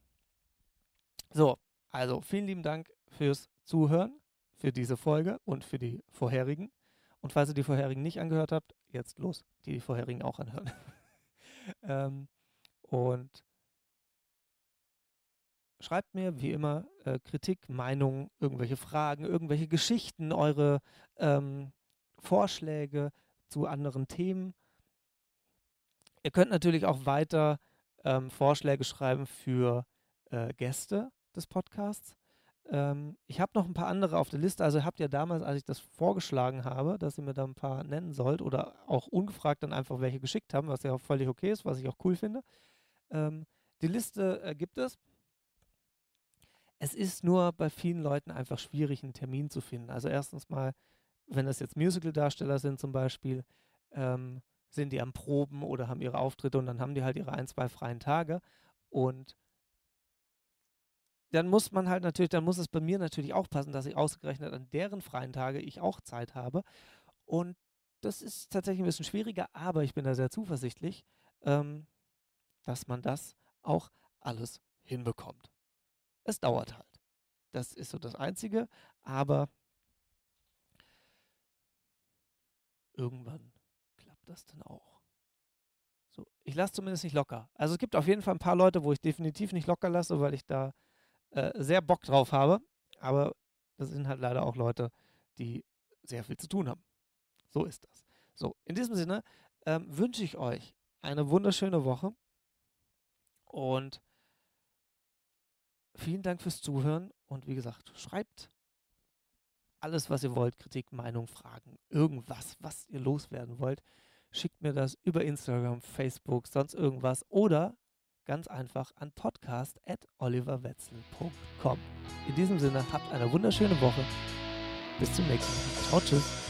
so, also vielen lieben Dank fürs Zuhören, für diese Folge und für die vorherigen. Und falls ihr die vorherigen nicht angehört habt, jetzt los, die vorherigen auch anhören. ähm, und schreibt mir wie immer äh, Kritik, Meinungen, irgendwelche Fragen, irgendwelche Geschichten, eure ähm, Vorschläge zu anderen Themen. Ihr könnt natürlich auch weiter ähm, Vorschläge schreiben für äh, Gäste des Podcasts. Ähm, ich habe noch ein paar andere auf der Liste. Also habt ihr damals, als ich das vorgeschlagen habe, dass ihr mir da ein paar nennen sollt oder auch ungefragt dann einfach welche geschickt haben, was ja auch völlig okay ist, was ich auch cool finde. Ähm, die Liste äh, gibt es. Es ist nur bei vielen Leuten einfach schwierig, einen Termin zu finden. Also erstens mal, wenn das jetzt Musical-Darsteller sind zum Beispiel, ähm, sind die am Proben oder haben ihre Auftritte und dann haben die halt ihre ein, zwei freien Tage. Und dann muss man halt natürlich, dann muss es bei mir natürlich auch passen, dass ich ausgerechnet an deren freien Tage ich auch Zeit habe. Und das ist tatsächlich ein bisschen schwieriger, aber ich bin da sehr zuversichtlich, ähm, dass man das auch alles hinbekommt. Es dauert halt. Das ist so das Einzige, aber irgendwann klappt das dann auch. So, ich lasse zumindest nicht locker. Also es gibt auf jeden Fall ein paar Leute, wo ich definitiv nicht locker lasse, weil ich da äh, sehr Bock drauf habe. Aber das sind halt leider auch Leute, die sehr viel zu tun haben. So ist das. So, in diesem Sinne ähm, wünsche ich euch eine wunderschöne Woche und vielen Dank fürs Zuhören und wie gesagt, schreibt alles, was ihr wollt, Kritik, Meinung, Fragen, irgendwas, was ihr loswerden wollt. Schickt mir das über Instagram, Facebook, sonst irgendwas oder ganz einfach an podcast.oliverwetzel.com. In diesem Sinne, habt eine wunderschöne Woche. Bis zum nächsten Mal. Ciao, tschüss.